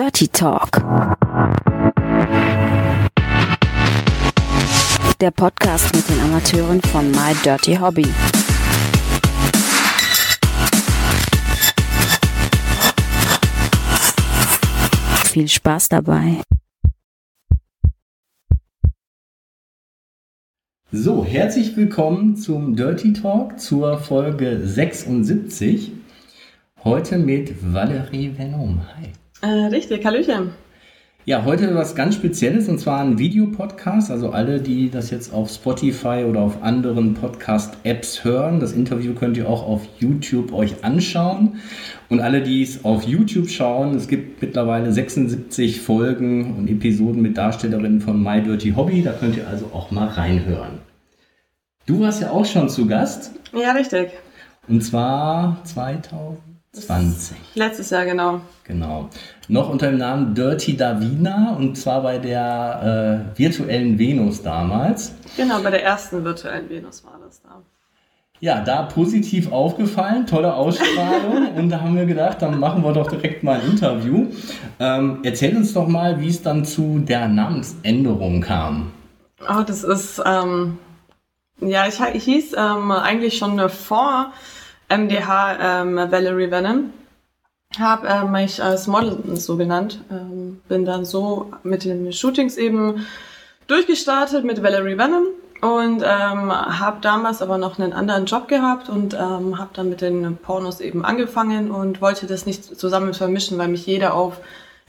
Dirty Talk. Der Podcast mit den Amateuren von My Dirty Hobby. Viel Spaß dabei. So, herzlich willkommen zum Dirty Talk zur Folge 76. Heute mit Valerie Venom. Hi. Äh, richtig, Hallöchen. Ja, heute was ganz Spezielles und zwar ein Videopodcast. Also alle, die das jetzt auf Spotify oder auf anderen Podcast-Apps hören, das Interview könnt ihr auch auf YouTube euch anschauen. Und alle, die es auf YouTube schauen, es gibt mittlerweile 76 Folgen und Episoden mit Darstellerinnen von My Dirty Hobby. Da könnt ihr also auch mal reinhören. Du warst ja auch schon zu Gast. Ja, richtig. Und zwar 2020. Letztes Jahr, genau. Genau. Noch unter dem Namen Dirty Davina und zwar bei der äh, virtuellen Venus damals. Genau, bei der ersten virtuellen Venus war das da. Ja, da positiv aufgefallen, tolle Ausstrahlung und da haben wir gedacht, dann machen wir doch direkt mal ein Interview. Ähm, erzähl uns doch mal, wie es dann zu der Namensänderung kam. Oh, das ist, ähm, ja, ich, ich hieß ähm, eigentlich schon vor MDH ähm, Valerie Venom habe äh, mich als Model so genannt. Ähm, bin dann so mit den Shootings eben durchgestartet mit Valerie Venom und ähm, habe damals aber noch einen anderen Job gehabt und ähm, habe dann mit den Pornos eben angefangen und wollte das nicht zusammen vermischen, weil mich jeder auf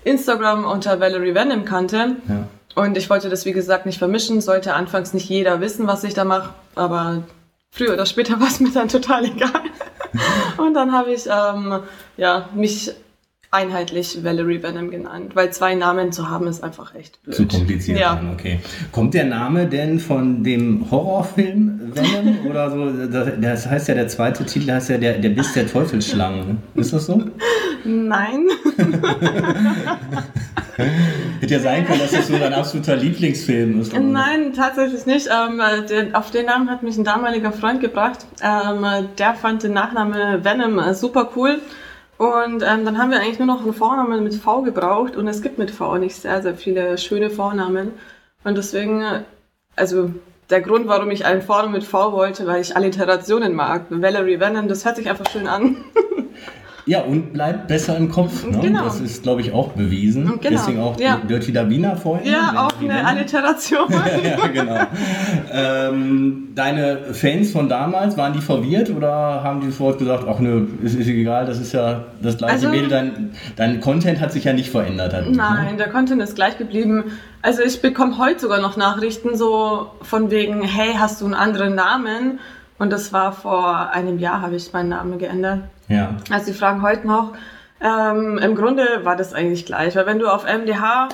Instagram unter Valerie Venom kannte. Ja. Und ich wollte das, wie gesagt, nicht vermischen. Sollte anfangs nicht jeder wissen, was ich da mache, aber früher oder später war es mir dann total egal. und dann habe ich ähm, ja, mich einheitlich Valerie Venom genannt, weil zwei Namen zu haben ist einfach echt blöd. Zu kompliziert. Ja. Okay. Kommt der Name denn von dem Horrorfilm Venom oder so? Das heißt ja, der zweite Titel heißt ja der, der Biss der Teufelsschlangen. Ist das so? Nein. Hätte ja sein können, dass das so dein absoluter Lieblingsfilm ist. Nein, tatsächlich nicht. Ähm, den, auf den Namen hat mich ein damaliger Freund gebracht. Ähm, der fand den Nachnamen Venom äh, super cool. Und ähm, dann haben wir eigentlich nur noch einen Vornamen mit V gebraucht und es gibt mit V nicht sehr, sehr viele schöne Vornamen. Und deswegen, äh, also der Grund, warum ich einen Vornamen mit V wollte, weil ich Alliterationen mag. Valerie Venom, das hört sich einfach schön an. Ja, und bleibt besser im Kopf. Ne? Genau. Das ist, glaube ich, auch bewiesen. Genau. Deswegen auch ja. Dirty Davina vorhin. Ja, auch eine Alliteration. ja, genau. ähm, deine Fans von damals, waren die verwirrt oder haben die sofort gesagt, ach nö, ist, ist egal, das ist ja das gleiche also, Mädel, dein, dein Content hat sich ja nicht verändert. Hat nein, ne? der Content ist gleich geblieben. Also ich bekomme heute sogar noch Nachrichten so von wegen, hey, hast du einen anderen Namen? Und das war vor einem Jahr, habe ich meinen Namen geändert. Ja. Also sie fragen heute noch. Ähm, Im Grunde war das eigentlich gleich, weil wenn du auf MDH,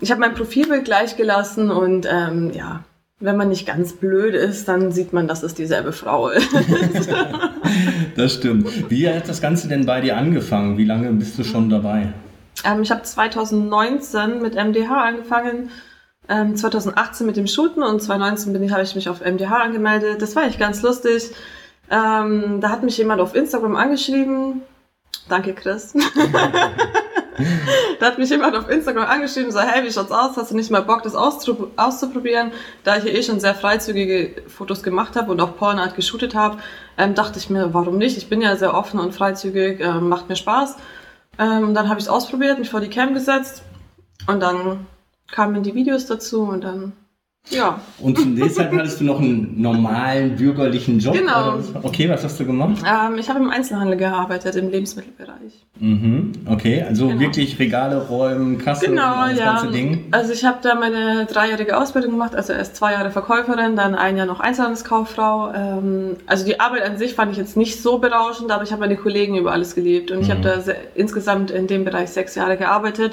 ich habe mein Profilbild gleich gelassen und ähm, ja, wenn man nicht ganz blöd ist, dann sieht man, dass es dieselbe Frau ist. das stimmt. Wie hat das Ganze denn bei dir angefangen? Wie lange bist du schon dabei? Ähm, ich habe 2019 mit MDH angefangen, ähm, 2018 mit dem Shooten und 2019 habe ich mich auf MDH angemeldet. Das war eigentlich ganz lustig. Ähm, da hat mich jemand auf Instagram angeschrieben. Danke, Chris. da hat mich jemand auf Instagram angeschrieben, so, hey, wie schaut's aus? Hast du nicht mal Bock, das auszuprobieren? Da ich ja eh schon sehr freizügige Fotos gemacht habe und auch Pornart geshootet habe, ähm, dachte ich mir, warum nicht? Ich bin ja sehr offen und freizügig, ähm, macht mir Spaß. Ähm, dann habe ich es ausprobiert, mich vor die Cam gesetzt und dann kamen die Videos dazu und dann ja. Und zum deshalb hattest du noch einen normalen bürgerlichen Job? Genau. Okay, was hast du gemacht? Ähm, ich habe im Einzelhandel gearbeitet, im Lebensmittelbereich. Mhm, okay, also genau. wirklich Regale räumen, Kasse genau, das ja. ganze Ding? Also ich habe da meine dreijährige Ausbildung gemacht, also erst zwei Jahre Verkäuferin, dann ein Jahr noch Einzelhandelskauffrau. Ähm, also die Arbeit an sich fand ich jetzt nicht so berauschend, aber ich habe meine Kollegen über alles geliebt und mhm. ich habe da insgesamt in dem Bereich sechs Jahre gearbeitet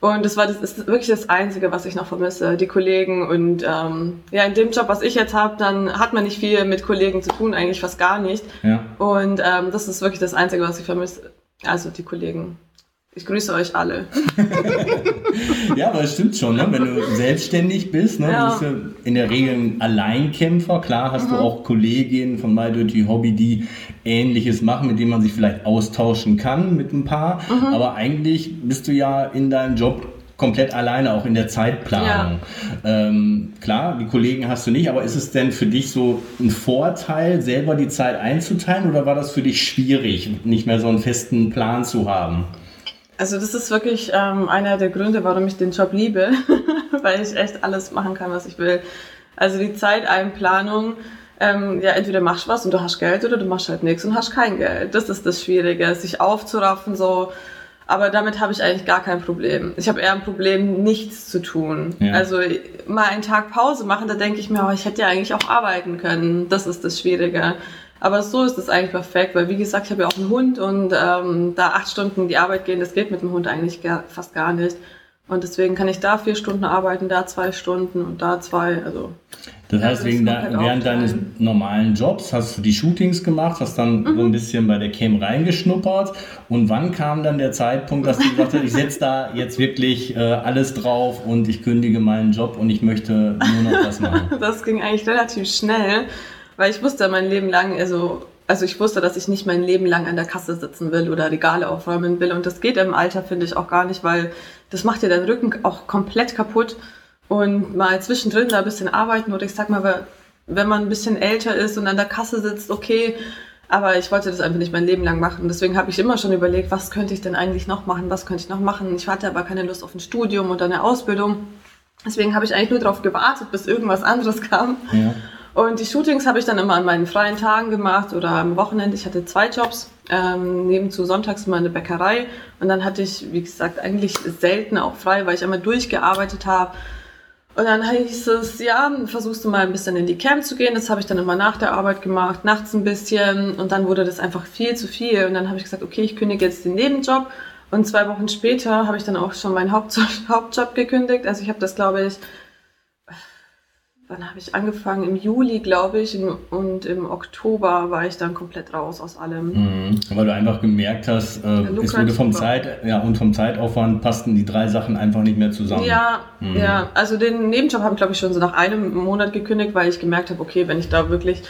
und das war das ist wirklich das Einzige, was ich noch vermisse, die Kollegen. Und ähm, ja, in dem Job, was ich jetzt habe, dann hat man nicht viel mit Kollegen zu tun, eigentlich fast gar nicht. Ja. Und ähm, das ist wirklich das Einzige, was ich vermisse. Also die Kollegen. Ich grüße euch alle. ja, aber es stimmt schon, ne? wenn du selbstständig bist, ne? Ja. bist du in der Regel ein Alleinkämpfer. Klar hast mhm. du auch Kolleginnen von My Dirty Hobby, die Ähnliches machen, mit denen man sich vielleicht austauschen kann mit ein paar. Mhm. Aber eigentlich bist du ja in deinem Job komplett alleine, auch in der Zeitplanung. Ja. Ähm, klar, die Kollegen hast du nicht, aber ist es denn für dich so ein Vorteil, selber die Zeit einzuteilen oder war das für dich schwierig, nicht mehr so einen festen Plan zu haben? Also das ist wirklich ähm, einer der Gründe, warum ich den Job liebe, weil ich echt alles machen kann, was ich will. Also die Zeiteinplanung, ähm, ja, entweder machst du was und du hast Geld oder du machst halt nichts und hast kein Geld. Das ist das Schwierige, sich aufzuraffen so. Aber damit habe ich eigentlich gar kein Problem. Ich habe eher ein Problem, nichts zu tun. Ja. Also mal einen Tag Pause machen, da denke ich mir, oh, ich hätte ja eigentlich auch arbeiten können. Das ist das Schwierige. Aber so ist es eigentlich perfekt, weil wie gesagt, ich habe ja auch einen Hund und ähm, da acht Stunden die Arbeit gehen, das geht mit dem Hund eigentlich gar, fast gar nicht. Und deswegen kann ich da vier Stunden arbeiten, da zwei Stunden und da zwei. Also das heißt, wegen da, während deines normalen Jobs hast du die Shootings gemacht, hast dann mhm. so ein bisschen bei der Cam reingeschnuppert. Und wann kam dann der Zeitpunkt, dass du gesagt hast, ich setze da jetzt wirklich äh, alles drauf und ich kündige meinen Job und ich möchte nur noch das machen? das ging eigentlich relativ schnell. Weil ich wusste mein Leben lang, also, also ich wusste, dass ich nicht mein Leben lang an der Kasse sitzen will oder Regale aufräumen will. Und das geht im Alter, finde ich, auch gar nicht, weil das macht dir deinen Rücken auch komplett kaputt. Und mal zwischendrin da ein bisschen arbeiten oder ich sag mal, wenn man ein bisschen älter ist und an der Kasse sitzt, okay, aber ich wollte das einfach nicht mein Leben lang machen. Deswegen habe ich immer schon überlegt, was könnte ich denn eigentlich noch machen, was könnte ich noch machen. Ich hatte aber keine Lust auf ein Studium oder eine Ausbildung. Deswegen habe ich eigentlich nur darauf gewartet, bis irgendwas anderes kam. Ja. Und die Shootings habe ich dann immer an meinen freien Tagen gemacht oder am Wochenende. Ich hatte zwei Jobs, ähm, nebenzu sonntags immer eine Bäckerei. Und dann hatte ich, wie gesagt, eigentlich selten auch frei, weil ich immer durchgearbeitet habe. Und dann hieß es, ja, versuchst du mal ein bisschen in die Camp zu gehen. Das habe ich dann immer nach der Arbeit gemacht, nachts ein bisschen. Und dann wurde das einfach viel zu viel. Und dann habe ich gesagt, okay, ich kündige jetzt den Nebenjob. Und zwei Wochen später habe ich dann auch schon meinen Hauptjob, Hauptjob gekündigt. Also ich habe das, glaube ich, wann habe ich angefangen? Im Juli, glaube ich, und im Oktober war ich dann komplett raus aus allem. Mhm. Weil du einfach gemerkt hast, äh, es wurde vom Zeit, ja, und vom Zeitaufwand passten die drei Sachen einfach nicht mehr zusammen. Ja, mhm. ja. Also den Nebenjob habe ich, glaube ich, schon so nach einem Monat gekündigt, weil ich gemerkt habe, okay, wenn ich da wirklich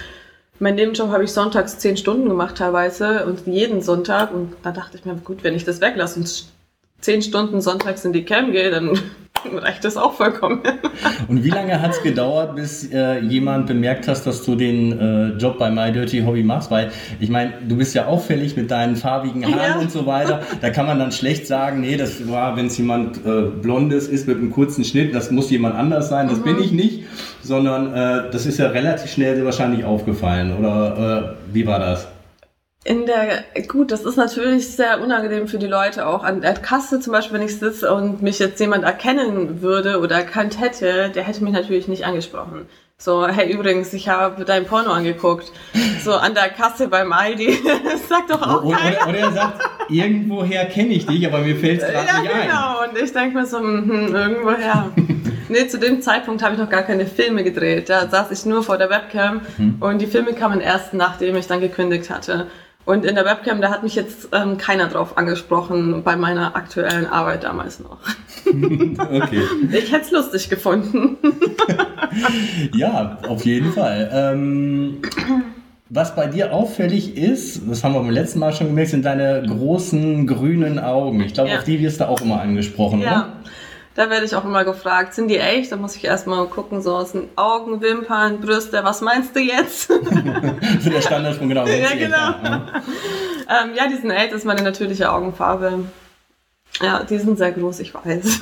mein Nebenjob habe ich sonntags zehn Stunden gemacht teilweise und jeden Sonntag und da dachte ich mir, gut, wenn ich das weglasse und zehn Stunden sonntags in die Cam gehe, dann reicht das auch vollkommen. Und wie lange hat es gedauert, bis äh, jemand bemerkt hast, dass du den äh, Job bei My Dirty Hobby machst? Weil ich meine, du bist ja auffällig mit deinen farbigen Haaren ja. und so weiter. Da kann man dann schlecht sagen, nee, das war, wenn es jemand äh, Blondes ist mit einem kurzen Schnitt, das muss jemand anders sein, das mhm. bin ich nicht. Sondern äh, das ist ja relativ schnell wahrscheinlich aufgefallen. Oder äh, wie war das? In der, gut, das ist natürlich sehr unangenehm für die Leute auch. An der Kasse zum Beispiel, wenn ich sitze und mich jetzt jemand erkennen würde oder erkannt hätte, der hätte mich natürlich nicht angesprochen. So, hey, übrigens, ich habe dein Porno angeguckt. So an der Kasse beim Aldi. Das sagt doch auch oder, keiner. Oder er sagt, irgendwoher kenne ich dich, aber mir fällt es gerade ja, nicht ein. Genau. Und ich denke mir so, hm, irgendwoher. nee, zu dem Zeitpunkt habe ich noch gar keine Filme gedreht. Da saß ich nur vor der Webcam hm. und die Filme kamen erst, nachdem ich dann gekündigt hatte. Und in der Webcam, da hat mich jetzt ähm, keiner drauf angesprochen, bei meiner aktuellen Arbeit damals noch. okay. Ich hätte es lustig gefunden. ja, auf jeden Fall. Ähm, was bei dir auffällig ist, das haben wir beim letzten Mal schon gemerkt, sind deine großen grünen Augen. Ich glaube, ja. auf die wirst du auch immer angesprochen, ja. oder? Da werde ich auch immer gefragt, sind die echt? Da muss ich erstmal gucken, so aus den Augen, Wimpern, Brüste, was meinst du jetzt? so der Standard von genau. Ja, genau. Ja. ähm, ja, die sind echt, das ist meine natürliche Augenfarbe. Ja, die sind sehr groß, ich weiß.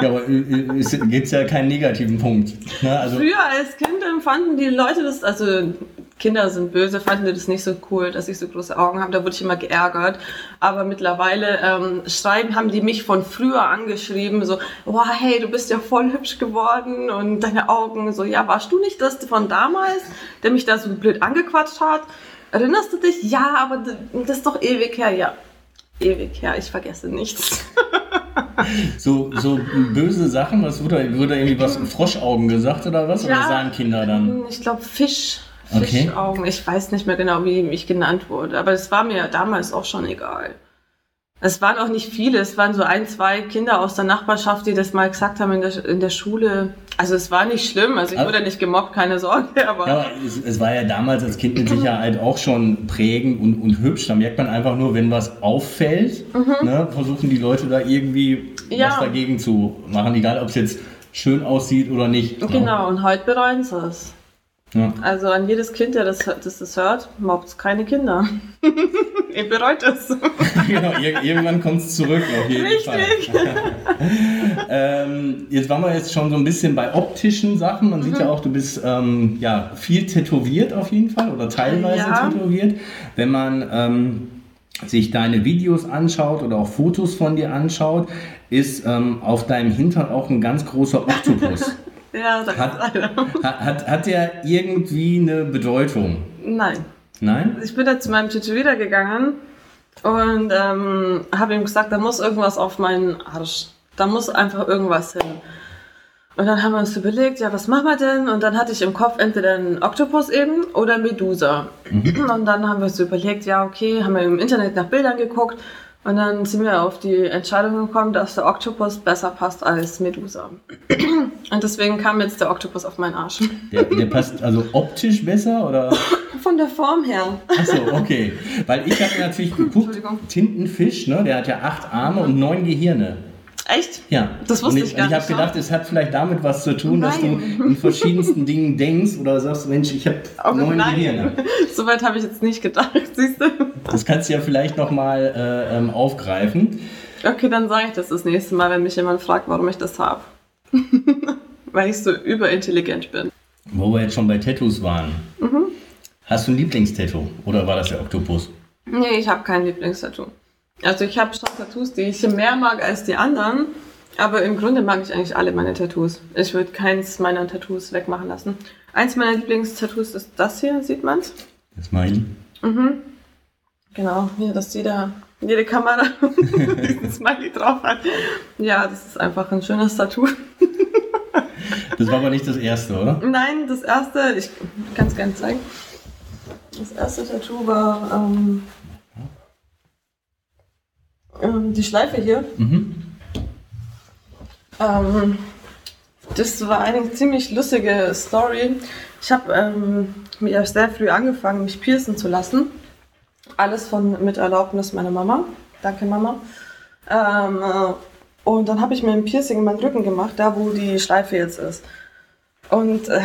ja, aber es gibt ja keinen negativen Punkt. Ne? Also Früher als Kind empfanden die Leute das, also Kinder sind böse, fanden die das nicht so cool, dass ich so große Augen habe. Da wurde ich immer geärgert. Aber mittlerweile ähm, schreiben, haben die mich von früher angeschrieben, so, wow, hey, du bist ja voll hübsch geworden und deine Augen, so, ja, warst du nicht das von damals, der mich da so blöd angequatscht hat? Erinnerst du dich? Ja, aber das ist doch ewig her. Ja, ewig her, ich vergesse nichts. so, so böse Sachen, was wurde, wurde irgendwie was Froschaugen gesagt oder was? Ja, oder sagen Kinder dann? Ich glaube Fisch. Fischaugen. Okay. Ich weiß nicht mehr genau, wie ich genannt wurde, aber es war mir damals auch schon egal. Es waren auch nicht viele, es waren so ein, zwei Kinder aus der Nachbarschaft, die das mal gesagt haben in der, in der Schule. Also es war nicht schlimm, also ich Aber- wurde nicht gemobbt, keine Sorge, aber Ja, aber es, es war ja damals als Kind mit Sicherheit auch schon prägend und, und hübsch. Da merkt man einfach nur, wenn was auffällt, ne, versuchen die Leute da irgendwie Mhm. Ja. was dagegen zu machen, egal ob es jetzt schön aussieht oder nicht. ne? genau, und heute bereuen sie es. Ja. Also an jedes Kind, der das, das, das hört, mobbt keine Kinder. Ihr bereut es. genau, ir irgendwann kommt es zurück, auf jeden Richtig. Fall. ähm, jetzt waren wir jetzt schon so ein bisschen bei optischen Sachen. Man Mhm. sieht ja auch, du bist ähm, ja, viel tätowiert auf jeden Fall oder teilweise Ja. tätowiert. Wenn man ähm, sich deine Videos anschaut oder auch Fotos von dir anschaut, ist ähm, auf deinem Hintern auch ein ganz großer Oktopus. Ja, das Hat- hat, hat, hat der irgendwie eine Bedeutung? Nein. Nein? Ich bin jetzt zu meinem Tätowierer gegangen und ähm, habe ihm gesagt, da muss irgendwas auf meinen Arsch. Da muss einfach irgendwas hin. Und dann haben wir uns überlegt, ja, was machen wir denn? Und dann hatte ich im Kopf entweder einen Oktopus eben oder Medusa. Und dann haben wir uns überlegt, ja, okay, haben wir im Internet nach Bildern geguckt. Und dann sind wir auf die Entscheidung gekommen, dass der Oktopus besser passt als Medusa. Und deswegen kam jetzt der Oktopus auf meinen Arsch. Der, der passt also optisch besser oder? Von der Form her. Achso, okay. Weil ich habe natürlich geguckt. Tintenfisch, ne, der hat ja acht Arme und neun Gehirne. Echt? Ja. Das wusste und ich gar und ich nicht, habe gedacht, es hat vielleicht damit was zu tun, dass du Nein. in verschiedensten Dingen denkst oder sagst, Mensch, ich habe Auch neun nein. Gehirne. Soweit habe ich jetzt nicht gedacht, siehst du? Das kannst du ja vielleicht nochmal äh, ähm, aufgreifen. Okay, dann sage ich das das nächste Mal, wenn mich jemand fragt, warum ich das habe. Weil ich so überintelligent bin. Wo wir jetzt schon bei Tattoos waren. Mhm. Hast du ein Lieblingstattoo oder war das der Oktopus? Nee, ich habe kein Lieblingstattoo. Also ich habe schon Tattoos, die ich mehr mag als die anderen. Aber im Grunde mag ich eigentlich alle meine Tattoos. Ich würde keins meiner Tattoos wegmachen lassen. Eins meiner Lieblingstattoos ist das hier, sieht man's? Das meine ich. Genau, hier, dass jeder, jede Kamera diesen Smiley drauf hat. Ja, das ist einfach ein schönes Tattoo. Das war aber nicht das erste, oder? Nein, das erste, ich kann es gerne zeigen. Das erste Tattoo war ähm, ähm, die Schleife hier. Mhm. Ähm, das war eine ziemlich lustige Story. Ich habe ähm, sehr früh angefangen, mich piercen zu lassen. Alles von mit Erlaubnis meiner Mama. Danke, Mama. Ähm, äh, und dann habe ich mir ein Piercing in meinen Rücken gemacht, da wo die Schleife jetzt ist. Und äh,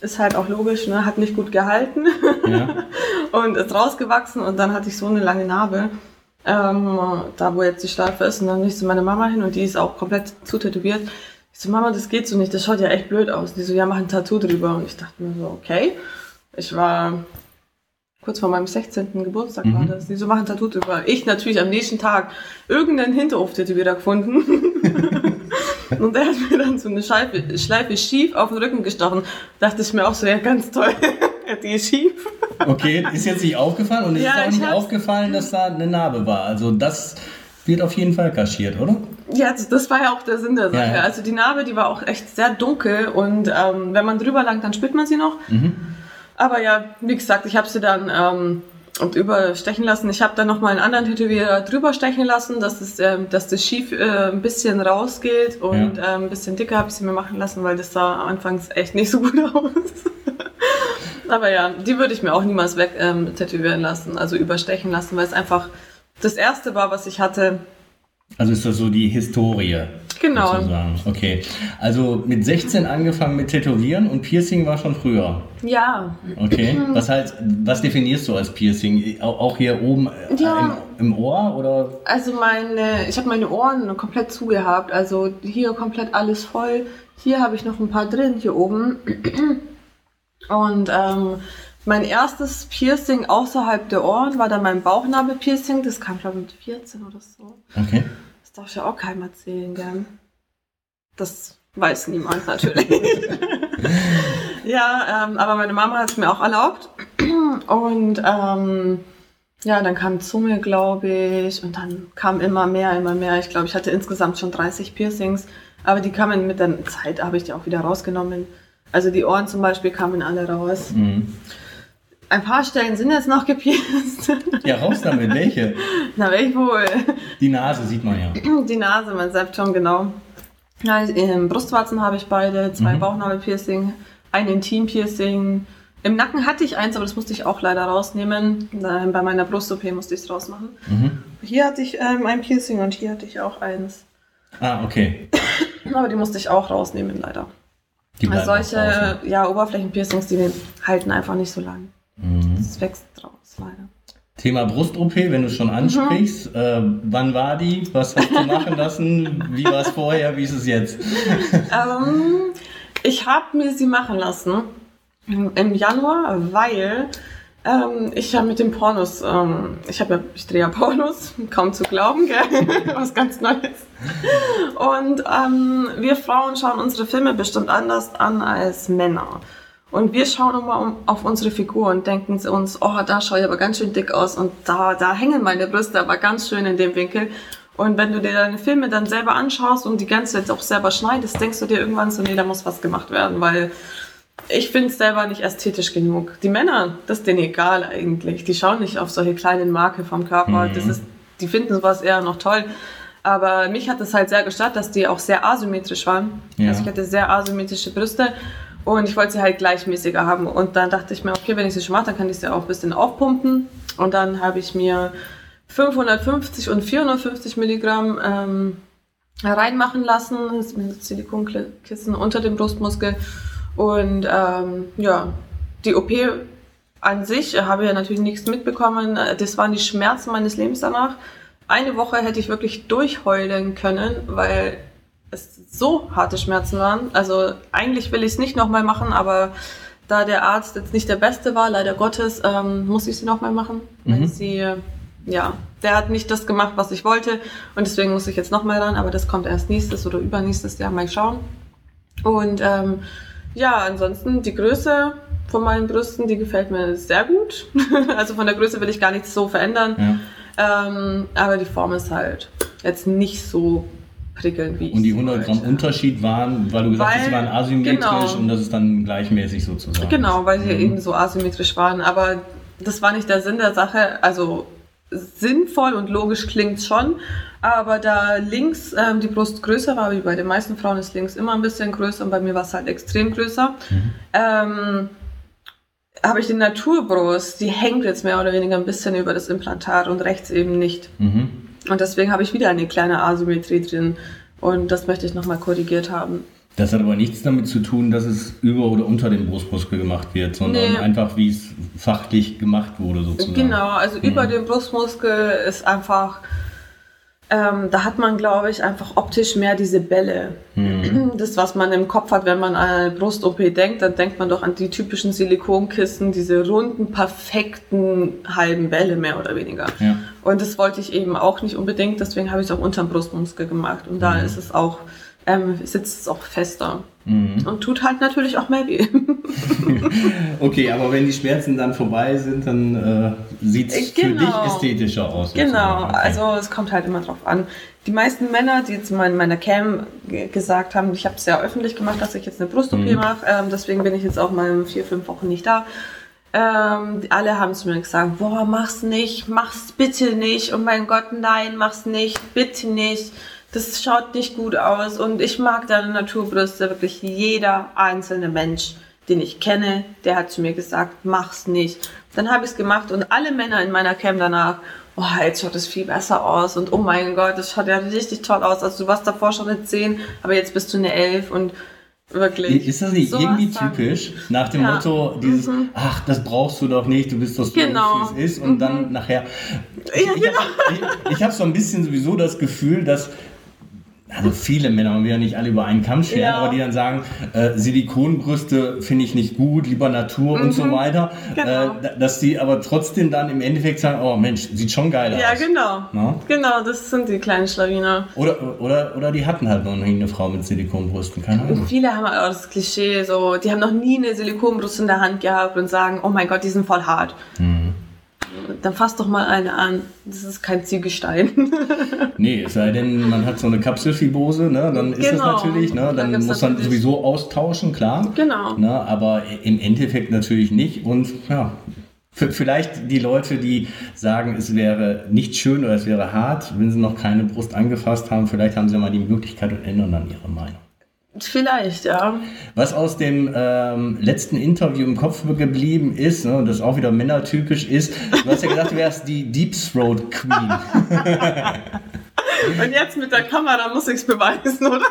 ist halt auch logisch, ne? hat nicht gut gehalten Ja. und ist rausgewachsen und dann hatte ich so eine lange Narbe, ähm, da wo jetzt die Schleife ist und dann bin ich zu meiner Mama hin und die ist auch komplett zutätowiert. Ich so, Mama, das geht so nicht, das schaut ja echt blöd aus. Die so, ja, mach ein Tattoo drüber und ich dachte mir so, okay. Ich war kurz vor meinem 16. Geburtstag war Mhm. das. Die so, mach ein Tattoo drüber. Ich natürlich am nächsten Tag irgendeinen Hinterhof-Tätowierer gefunden. und der hat mir dann so eine Schleife, Schleife schief auf den Rücken gestochen. Dachte ich mir auch so, ja, ganz toll. die ist schief. Okay, ist jetzt nicht aufgefallen und es Ja, ist auch ich nicht aufgefallen, dass da eine Narbe war. Also das wird auf jeden Fall kaschiert, oder? Ja, das- war ja auch der Sinn der Sache. Ja, ja. Also die Narbe, die war auch echt sehr dunkel und ähm, wenn man drüber langt, dann spürt man sie noch. Aber ja, wie gesagt, ich habe sie dann ähm, und überstechen lassen. Ich habe dann nochmal einen anderen Tätowierer drüber stechen lassen, dass, es, ähm, dass das schief äh, ein bisschen rausgeht und Ja. ähm, ein bisschen dicker habe ich sie mir machen lassen, weil das sah anfangs echt nicht so gut aus. Aber ja, die würde ich mir auch niemals weg ähm, tätowieren lassen, also überstechen lassen, weil es einfach das erste war, was ich hatte. Also ist das so die Historie. Genau. Sozusagen. Okay. Also mit 16 angefangen mit Tätowieren und Piercing war schon früher. Ja, Okay. Was heißt, was definierst du als Piercing? Au- Auch hier oben äh, Ja. im, im Ohr oder? Also meine, ich habe meine Ohren komplett zugehabt. Also hier komplett alles voll. Hier habe ich noch ein paar drin, hier oben. Und ähm, mein erstes Piercing außerhalb der Ohren war dann mein Bauchnabelpiercing. Das kam, glaube ich, mit 14 oder so. Okay. Das darf ich ja auch keinem erzählen, gell? Das weiß niemand natürlich. ja, ähm, aber meine Mama hat es mir auch erlaubt. Und ähm, ja, dann kam Zunge, glaube ich. Und dann kam immer mehr, immer mehr. Ich glaube, ich hatte insgesamt schon 30 Piercings. Aber die kamen mit der Zeit, habe ich die auch wieder rausgenommen. Also die Ohren zum Beispiel kamen alle raus. Mhm. Ein paar Stellen sind jetzt noch gepierst. Ja, raus damit. Welche? Na, welch wohl. Die Nase sieht man ja. Die Nase, mein Septum, genau. Ja, ähm, Brustwarzen habe ich beide, zwei Mhm. Bauchnabelpiercing, ein Intimpiercing. Im Nacken hatte ich eins, aber das musste ich auch leider rausnehmen. Bei meiner Brust-OP musste ich es rausmachen. Mhm. Hier hatte ich ähm, ein Piercing und hier hatte ich auch eins. Ah, okay. Aber die musste ich auch rausnehmen, leider. Die Also solche draußen. ja, Oberflächenpiercings, die halten einfach nicht so lang. Mhm. Das wächst draus, leider. Thema Brust-OP, wenn du schon ansprichst. Äh, wann war die? Was hast du machen lassen? Wie war es vorher? Wie ist es jetzt? ähm, ich habe mir sie machen lassen im im Januar, weil ähm, ich ja mit den Pornos, ähm, ich habe ja, ich drehe ja Pornos, kaum zu glauben, gell? was ganz Neues. Und ähm, wir Frauen schauen unsere Filme bestimmt anders an als Männer. Und wir schauen immer um, auf unsere Figur und denken uns, oh, da schaue ich aber ganz schön dick aus und da, da hängen meine Brüste aber ganz schön in dem Winkel. Und wenn du dir deine Filme dann selber anschaust und die ganze Zeit auch selber schneidest, denkst du dir irgendwann so, nee, da muss was gemacht werden, weil ich finde es selber nicht ästhetisch genug. Die Männer, das ist denen egal eigentlich. Die schauen nicht auf solche kleinen Marke vom Körper. Mhm. Das ist, die finden sowas eher noch toll. Aber mich hat es halt sehr gestört, dass die auch sehr asymmetrisch waren. Ja. Also ich hatte sehr asymmetrische Brüste und ich wollte sie halt gleichmäßiger haben. Und dann dachte ich mir, okay, wenn ich sie schon mache, dann kann ich sie auch ein bisschen aufpumpen. Und dann habe ich mir 550 und 450 Milligramm ähm, reinmachen lassen. Das ist ein Silikonkissen unter dem Brustmuskel. Und ähm, ja, die OP an sich habe ich ja natürlich nichts mitbekommen. Das waren die Schmerzen meines Lebens danach. Eine Woche hätte ich wirklich durchheulen können, weil es so harte Schmerzen waren. Also eigentlich will ich es nicht nochmal machen, aber da der Arzt jetzt nicht der Beste war, leider Gottes, ähm, muss ich sie nochmal machen. Mhm. sie, äh, ja, der hat nicht das gemacht, was ich wollte. Und deswegen muss ich jetzt nochmal ran, aber das kommt erst nächstes oder übernächstes Jahr mal schauen. Und ähm, ja, ansonsten die Größe von meinen Brüsten, die gefällt mir sehr gut. also von der Größe will ich gar nichts so verändern. Ja. Ähm, aber die Form ist halt jetzt nicht so prickelnd wie ich Und die sie 100 Gramm wollte. Unterschied waren, weil du gesagt hast, Weil- sie waren asymmetrisch genau. und das ist dann gleichmäßig sozusagen. Genau, weil sie Mhm. eben so asymmetrisch waren. Aber das war nicht der Sinn der Sache. Also sinnvoll und logisch klingt schon. Aber da links ähm, die Brust größer war, wie bei den meisten Frauen ist links immer ein bisschen größer und bei mir war es halt extrem größer, Mhm. ähm, habe ich die Naturbrust, die hängt jetzt mehr oder weniger ein bisschen über das Implantat und rechts eben nicht. Mhm. Und deswegen habe ich wieder eine kleine Asymmetrie drin. Und das möchte ich nochmal korrigiert haben. Das hat aber nichts damit zu tun, dass es über oder unter dem Brustmuskel gemacht wird, sondern Nee. einfach, wie es fachlich gemacht wurde sozusagen. Genau, also über Mhm. dem Brustmuskel ist einfach, ähm, da hat man, glaube ich, einfach optisch mehr diese Bälle. Mhm. Das, was man im Kopf hat, wenn man an eine Brust-OP denkt, dann denkt man doch an die typischen Silikonkissen, diese runden, perfekten halben Bälle mehr oder weniger. Ja. Und das wollte ich eben auch nicht unbedingt, deswegen habe ich es auch unterm Brustmuskel gemacht. Und da Mhm. ist es auch, ähm, sitzt es auch fester. Mhm. Und tut halt natürlich auch mehr weh. Okay, aber wenn die Schmerzen dann vorbei sind, dann äh, sieht es für Genau. dich ästhetischer aus. Genau. Okay. also es kommt halt immer drauf an. Die meisten Männer, die jetzt mal in meiner Cam ge- gesagt haben, ich habe es ja öffentlich gemacht, dass ich jetzt eine Brust-OP Mhm. mache, ähm, deswegen bin ich jetzt auch mal vier, fünf Wochen nicht da. Ähm, alle haben zu mir gesagt, boah, mach's nicht, mach's bitte nicht, oh mein Gott, nein, mach's nicht, bitte nicht. Das schaut nicht gut aus und ich mag deine Naturbrüste, wirklich jeder einzelne Mensch, den ich kenne, der hat zu mir gesagt, mach's nicht. Dann habe ich es gemacht und alle Männer in meiner Cam danach, oh, jetzt schaut es viel besser aus und oh mein Gott, das schaut ja richtig toll aus. Also du warst davor schon eine 10, aber jetzt bist du eine 11 und wirklich. Ist das nicht irgendwie typisch? Nach dem Ja. Motto, dieses, ach, das brauchst du doch nicht, du bist doch so, Genau. wie es ist. Und dann nachher. Ich, Ja, genau. habe ich, ich hab so ein bisschen sowieso das Gefühl, dass. Also viele Männer, man will ja nicht alle über einen Kamm scheren, Ja. aber die dann sagen, äh, Silikonbrüste finde ich nicht gut, lieber Natur und so weiter. Genau. Äh, da- dass die aber trotzdem dann im Endeffekt sagen, oh Mensch, sieht schon geil Ja, aus. genau. Na? Genau, das sind die kleinen Schlawiner. Oder, oder, oder die hatten halt noch nie eine Frau mit Silikonbrüsten, keine Ahnung. Viele haben auch das Klischee, so, die haben noch nie eine Silikonbrust in der Hand gehabt und sagen, oh mein Gott, die sind voll hart. Mhm. Dann fass doch mal eine an. Das ist kein Ziegelstein. Nee, es sei denn, man hat so eine Kapselfibrose, ne, dann ist Genau. das natürlich, ne, Da dann gibt's muss man sowieso austauschen, klar. genau. Ne, aber im Endeffekt natürlich nicht und ja, Vielleicht die Leute, die sagen, es wäre nicht schön oder es wäre hart, wenn sie noch keine Brust angefasst haben, vielleicht haben sie mal die Möglichkeit und ändern dann ihre Meinung. Vielleicht, ja. Was aus dem ähm, letzten Interview im Kopf geblieben ist, ne, und das auch wieder männertypisch ist, du hast ja gesagt, du wärst die Deep Throat Queen. und jetzt mit der Kamera muss ich es beweisen, oder?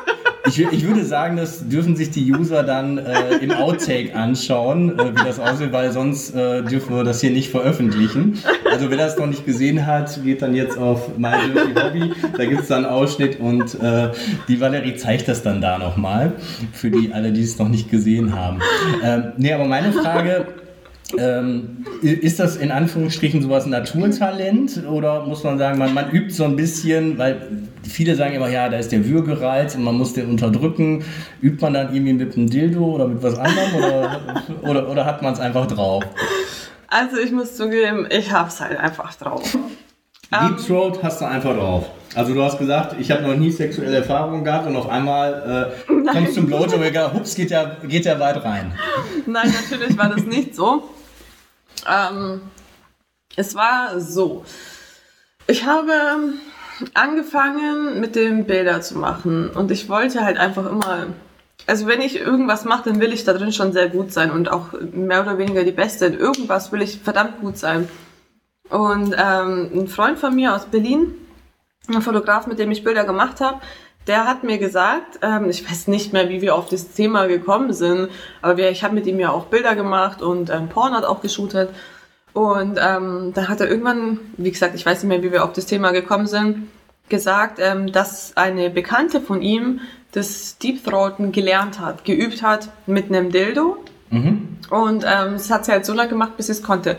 Ich, ich, würde sagen, das dürfen sich die User dann äh, im Outtake anschauen, äh, wie das aussieht, weil sonst äh, dürfen wir das hier nicht veröffentlichen. Also wer das noch nicht gesehen hat, geht dann jetzt auf My Dirty Hobby. Da gibt es dann einen Ausschnitt und äh, die Valerie zeigt das dann da nochmal, für die alle, die es noch nicht gesehen haben. Ähm, nee, aber meine Frage ähm, ist das in Anführungsstrichen sowas Naturtalent oder muss man sagen, man, man übt so ein bisschen, weil viele sagen immer, ja, da ist der Würgereiz und man muss den unterdrücken. Übt man dann irgendwie mit einem Dildo oder mit was anderem oder, oder, oder hat man es einfach drauf? Also ich muss zugeben, ich hab's halt einfach drauf. Deep Throat hast du einfach drauf. Also du hast gesagt, ich habe noch nie sexuelle Erfahrungen gehabt und auf einmal äh, kommst du zum Blowjob und hups, geht ja, geht ja weit rein. Nein, natürlich war das nicht so. Ähm, es war so. Ich habe angefangen mit dem Bilder zu machen und ich wollte halt einfach immer, also wenn ich irgendwas mache, dann will ich da drin schon sehr gut sein und auch mehr oder weniger die Beste. In irgendwas will ich verdammt gut sein. Und ähm, ein Freund von mir aus Berlin, ein Fotograf, mit dem ich Bilder gemacht habe, der hat mir gesagt, ähm, ich weiß nicht mehr, wie wir auf das Thema gekommen sind, aber wir, ich habe mit ihm ja auch Bilder gemacht und ähm, Porn hat auch geshootet. Und ähm, dann hat er irgendwann, wie gesagt, ich weiß nicht mehr, wie wir auf das Thema gekommen sind, gesagt, ähm, dass eine Bekannte von ihm das Deep Throaten gelernt hat, geübt hat mit einem Dildo. Mhm. Und ähm, das hat sie halt so lange gemacht, bis sie es konnte.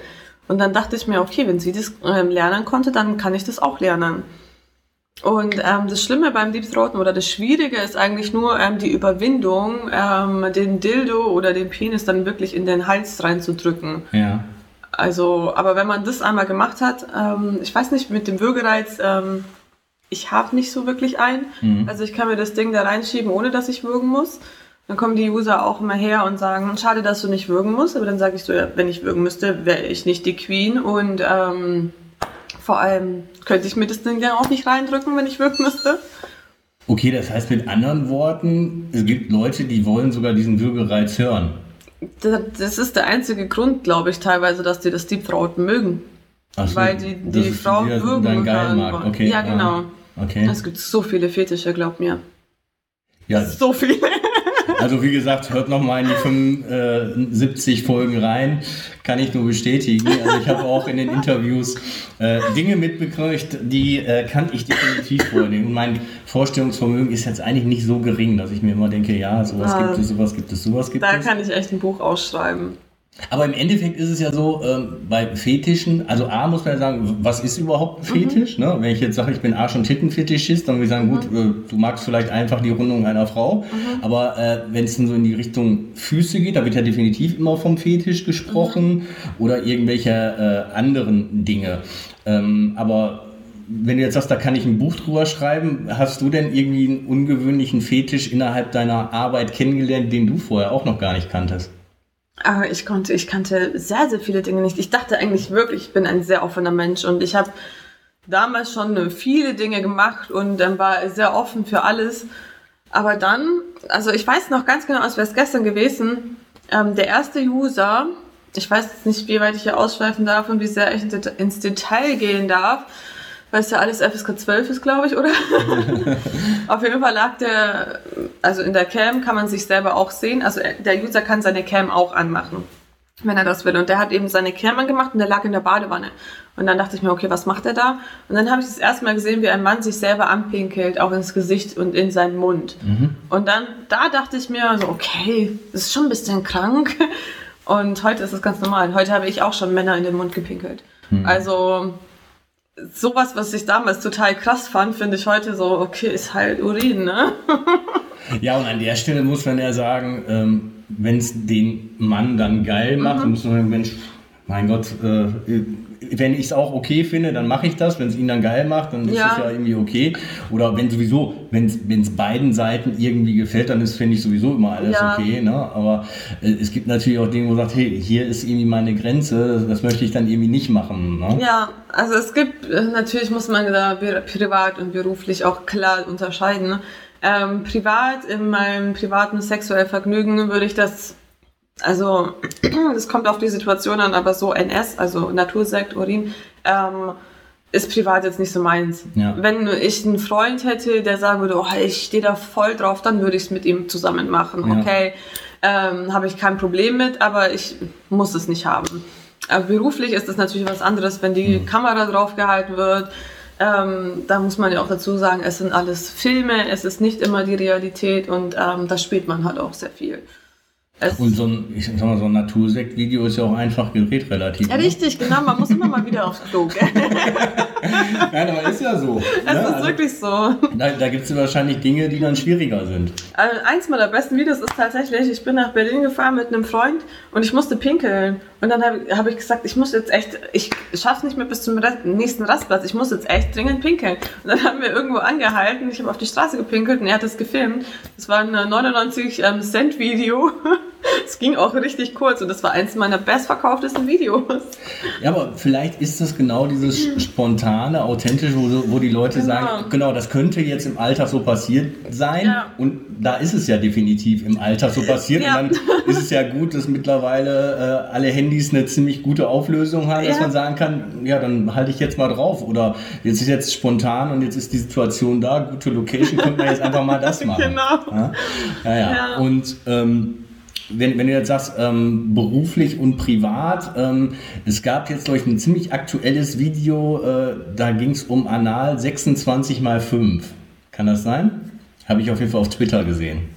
Und dann dachte ich mir, okay, wenn sie das ähm, lernen konnte, dann kann ich das auch lernen. Und ähm, das Schlimme beim Deep Throaten oder das Schwierige ist eigentlich nur ähm, die Überwindung, ähm, den Dildo oder den Penis dann wirklich in den Hals reinzudrücken. Ja. Also, aber wenn man das einmal gemacht hat, ähm, ich weiß nicht, mit dem Würgereiz, ähm, ich habe nicht so wirklich einen. Mhm. Also ich kann mir das Ding da reinschieben, ohne dass ich würgen muss. Dann kommen die User auch immer her und sagen, schade, dass du nicht würgen musst. Aber dann sage ich so, ja, wenn ich würgen müsste, wäre ich nicht die Queen und ähm, vor allem könnte ich mir das Ding ja auch nicht reindrücken, wenn ich wirken müsste. Okay, das heißt mit anderen Worten, es gibt Leute, die wollen sogar diesen Würgereiz hören. Das ist der einzige Grund, glaube ich, teilweise, dass die das Deep Throat mögen. Ach so, Weil die, die Frau die würgen hören. Okay, ja, genau. Ah, okay. Es gibt so viele Fetische, glaub mir. Ja. So viele. Also wie gesagt, hört nochmal in die 75 Folgen rein, kann ich nur bestätigen. Also ich habe auch in den Interviews äh, Dinge mitbekriegt, die äh, kannte ich definitiv vorher nicht. Und mein Vorstellungsvermögen ist jetzt eigentlich nicht so gering, dass ich mir immer denke, ja, sowas ah, gibt es, sowas gibt es, sowas gibt da es. Da kann ich echt ein Buch ausschreiben. Aber im Endeffekt ist es ja so, ähm, bei Fetischen, also A muss man ja sagen, was ist überhaupt ein. Fetisch? Mhm. Ne? Wenn ich jetzt sage, ich bin Arsch- und Tittenfetischist, dann würde ich sagen, mhm. gut, äh, du magst vielleicht einfach die Rundung einer Frau. Mhm. Aber äh, wenn es dann so in die Richtung Füße geht, da wird ja definitiv immer vom Fetisch gesprochen mhm. oder irgendwelche äh, anderen Dinge. Ähm, aber wenn du jetzt sagst, da kann ich ein Buch drüber schreiben, hast du denn irgendwie einen ungewöhnlichen Fetisch innerhalb deiner Arbeit kennengelernt, den du vorher auch noch gar nicht kanntest? Aber ich konnte, ich kannte sehr, sehr viele Dinge nicht. Ich dachte eigentlich wirklich, ich bin ein sehr offener Mensch und ich habe damals schon viele Dinge gemacht und dann war sehr offen für alles. Aber dann, also ich weiß noch ganz genau, als wäre es gestern gewesen, ähm, der erste User, ich weiß jetzt nicht, wie weit ich hier ausschweifen darf und wie sehr ich ins Detail gehen darf, weil es ja alles FSK 12 ist, glaube ich, oder? Auf jeden Fall lag der, also in der Cam kann man sich selber auch sehen. Also der User kann seine Cam auch anmachen, wenn er das will. Und der hat eben seine Cam angemacht und der lag in der Badewanne. Und dann dachte ich mir, okay, was macht er da? Und dann habe ich das erste Mal gesehen, wie ein Mann sich selber anpinkelt, auch ins Gesicht und in seinen Mund. Mhm. Und dann, da dachte ich mir so, okay, das ist schon ein bisschen krank. Und heute ist es ganz normal. Heute habe ich auch schon Männer in den Mund gepinkelt. Mhm. Also sowas, was ich damals total krass fand, finde ich heute so, okay, ist halt Urin, ne? ja, und an der Stelle muss man ja sagen, ähm, wenn es den Mann dann geil macht, mhm. muss man sagen, Mensch, mein Gott, äh, wenn ich es auch okay finde, dann mache ich das. Wenn es ihn dann geil macht, dann ist Ja. es ja irgendwie okay. Oder wenn sowieso, wenn es beiden Seiten irgendwie gefällt, dann ist, finde ich sowieso immer alles Ja. okay. Ne? Aber äh, es gibt natürlich auch Dinge, wo man sagt, hey, hier ist irgendwie meine Grenze, das, möchte ich dann irgendwie nicht machen. Ne? Ja, also es gibt, äh, natürlich muss man da privat und beruflich auch klar unterscheiden. ne? Ähm, privat, in meinem privaten sexuellen Vergnügen würde ich das, also das kommt auf die Situation an, aber so NS, also Natursekt, Urin, ähm, ist privat jetzt nicht so meins. Ja. Wenn ich einen Freund hätte, der sagen würde, oh, ich stehe da voll drauf, dann würde ich es mit ihm zusammen machen. Ja. Okay, ähm, habe ich kein Problem mit, aber ich muss es nicht haben. Aber beruflich ist das natürlich was anderes, wenn die Kamera draufgehalten wird. Ähm, da muss man ja auch dazu sagen, es sind alles Filme, es ist nicht immer die Realität und ähm, da spielt man halt auch sehr viel. Es, Und so ein, ich sag mal, so ein Natursekt-Video ist ja auch einfach gedreht relativ. ja, ne? richtig, genau, man muss immer mal wieder aufs Klo. Nein, aber ist ja so. Es ne? ist Also, wirklich so. da da gibt es wahrscheinlich Dinge, die dann schwieriger sind. Also eins meiner besten Videos ist tatsächlich, ich bin nach Berlin gefahren mit einem Freund und ich musste pinkeln. Und dann habe hab ich gesagt, ich muss jetzt echt, ich schaff's nicht mehr bis zum Rest, nächsten Rastplatz, ich muss jetzt echt dringend pinkeln. Und dann haben wir irgendwo angehalten, ich habe auf die Straße gepinkelt und er hat es gefilmt. Das war ein 99 ähm, Cent Video. Es ging auch richtig kurz und das war eins meiner bestverkauftesten Videos. Ja, aber vielleicht ist das genau dieses spontane, authentische, wo, wo die Leute Genau. sagen, genau, das könnte jetzt im Alltag so passiert sein. Ja. Und da ist es ja definitiv im Alltag so passiert. Ja. Und dann ist es ja gut, dass mittlerweile äh, alle Handys eine ziemlich gute Auflösung haben, dass Ja. man sagen kann, ja, dann halte ich jetzt mal drauf. Oder jetzt ist jetzt spontan und jetzt ist die Situation da, gute Location, könnte man jetzt einfach mal das machen. Genau. Ja, ja. ja. Ja. Und ähm, wenn, wenn du jetzt sagst, ähm, beruflich und privat, ähm, es gab jetzt, glaube ich, ein ziemlich aktuelles Video, äh, da ging es um Anal 26 mal 5. Kann das sein? Habe ich auf jeden Fall auf Twitter gesehen.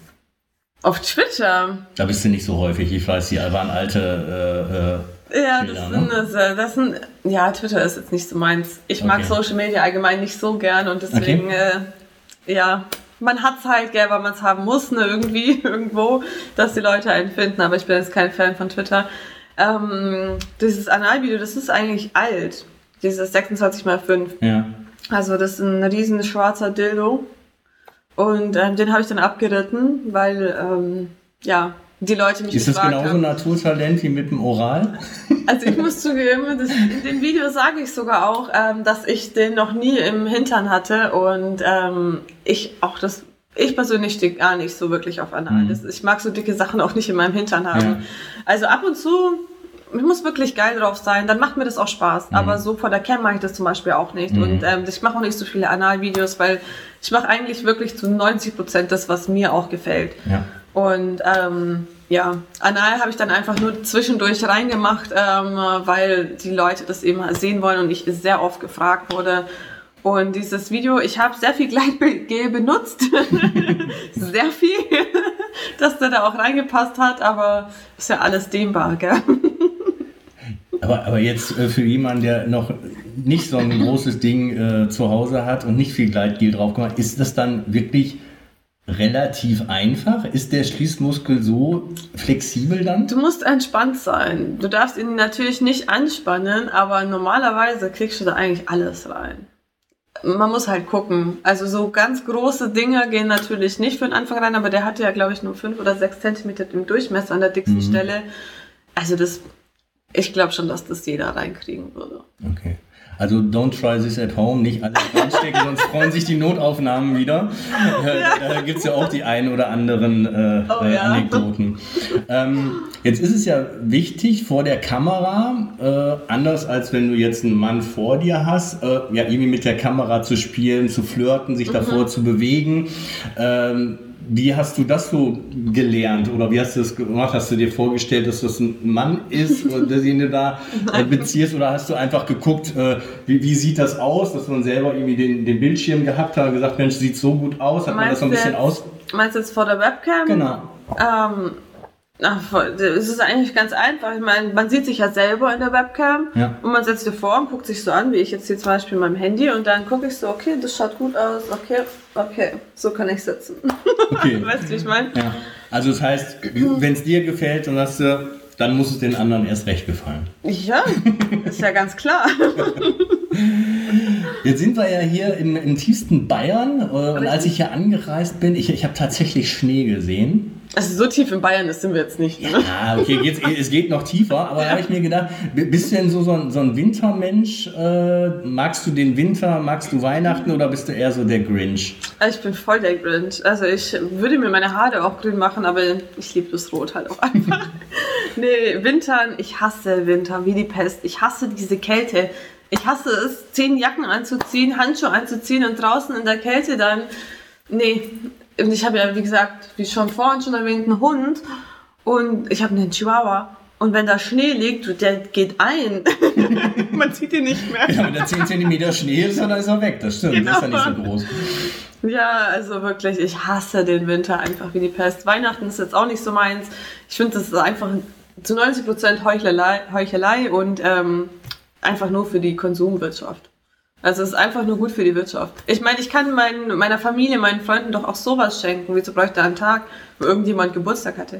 Auf Twitter. Da bist du nicht so häufig, ich weiß, die waren alte. Äh, äh, Ja, Bilder, das ne? sind, das, äh, das sind, ja, Twitter ist jetzt nicht so meins. Ich mag Okay. Social Media allgemein nicht so gern und deswegen, äh, ja, man hat's halt gern, weil man es haben muss, ne, irgendwie, irgendwo, dass die Leute einen finden, aber ich bin jetzt kein Fan von Twitter. Ähm, dieses Analvideo, das ist eigentlich alt. Dieses 26 x 5. ja. Also das ist ein riesen schwarzer Dildo. Und ähm, den habe ich dann abgeritten, weil, ähm, ja, die Leute mich Ist das genauso haben. Naturtalent wie mit dem Oral? Also ich muss zugeben, das, in dem Video sage ich sogar auch, ähm, dass ich den noch nie im Hintern hatte und ähm, ich auch das, ich persönlich stehe gar nicht so wirklich auf Anal. Das, ich mag so dicke Sachen auch nicht in meinem Hintern haben. Ja. Also ab und zu, ich muss wirklich geil drauf sein, dann macht mir das auch Spaß. Aber so vor der Cam mache ich das zum Beispiel auch nicht. Und ähm, ich mache auch nicht so viele Anal-Videos, weil ich mache eigentlich wirklich zu 90 Prozent das, was mir auch gefällt. Ja. Und ähm, ja, Anal habe ich dann einfach nur zwischendurch reingemacht, ähm, weil die Leute das eben sehen wollen und ich sehr oft gefragt wurde. Und dieses Video, ich habe sehr viel Gleitgel benutzt, sehr viel, dass der da auch reingepasst hat, aber ist ja alles dehnbar, gell? Aber, aber jetzt äh, für jemanden, der noch nicht so ein großes Ding äh, zu Hause hat und nicht viel Gleitgel drauf gemacht, ist das dann wirklich relativ einfach? Ist der Schließmuskel so flexibel dann? Du musst entspannt sein. Du darfst ihn natürlich nicht anspannen, aber normalerweise kriegst du da eigentlich alles rein. Man muss halt gucken. Also so ganz große Dinge gehen natürlich nicht für den Anfang rein, aber der hatte ja, glaube ich, nur fünf oder sechs Zentimeter im Durchmesser an der dicksten Stelle. Also das, ich glaube schon, dass das jeder reinkriegen würde. Okay. Also don't try this at home, nicht alles reinstecken, sonst freuen sich die Notaufnahmen wieder. Äh, Da gibt es ja auch die ein oder anderen äh, Oh äh, ja. Anekdoten. Ähm, jetzt ist es ja wichtig vor der Kamera, äh, anders als wenn du jetzt einen Mann vor dir hast, äh, ja irgendwie mit der Kamera zu spielen, zu flirten, sich davor zu bewegen. Ähm, wie hast du das so gelernt oder wie hast du das gemacht? Hast du dir vorgestellt, dass das ein Mann ist, ihn du da äh, beziehst oder hast du einfach geguckt, äh, wie, wie sieht das aus, dass man selber irgendwie den, den Bildschirm gehabt hat und gesagt, Mensch, sieht so gut aus, hat man das so ein Meinst bisschen aus? Meinst du jetzt vor der Webcam? Genau. Ähm, ach, es ist eigentlich ganz einfach. Ich meine, man sieht sich ja selber in der Webcam Ja. und man setzt sich vor und guckt sich so an, wie ich jetzt hier zum Beispiel in meinem Handy und dann gucke ich so, okay, das schaut gut aus, okay, okay, so kann ich sitzen. Okay. weißt du, wie ich meine? Ja. Also das heißt, wenn es dir gefällt, dann hast du dann muss es den anderen erst recht gefallen. Ja, ist ja ganz klar. Jetzt sind wir ja hier im, im tiefsten Bayern äh, und als ich hier angereist bin, ich, ich habe tatsächlich Schnee gesehen. Also so tief in Bayern sind wir jetzt nicht. Ne? Ja, okay, geht's, es geht noch tiefer, aber da habe ich mir gedacht, bist du denn so, so, ein, so ein Wintermensch? Äh, magst du den Winter, magst du Weihnachten oder bist du eher so der Grinch? Ich bin voll der Grinch. Also ich würde mir meine Haare auch grün machen, aber ich liebe das Rot halt auch einfach. nee, Wintern, ich hasse Winter wie die Pest. Ich hasse diese Kälte. Ich hasse es, zehn Jacken anzuziehen, Handschuhe anzuziehen und draußen in der Kälte dann. Nee, und ich habe ja, wie gesagt, wie schon vorhin schon erwähnt, einen Hund und ich habe einen Chihuahua. Und wenn da Schnee liegt, der geht ein. Man sieht ihn nicht mehr. Ja, wenn da 10 cm Schnee ist, dann ist er weg. Das stimmt, genau. ist ja nicht so groß. Ja, also wirklich, ich hasse den Winter einfach wie die Pest. Weihnachten ist jetzt auch nicht so meins. Ich finde, das ist einfach zu 90% Heuchelei, Heuchelei und ähm, einfach nur für die Konsumwirtschaft. Also es ist einfach nur gut für die Wirtschaft. Ich meine, ich kann mein, meiner Familie, meinen Freunden doch auch sowas schenken, wie zum Beispiel einen Tag, wo irgendjemand Geburtstag hatte.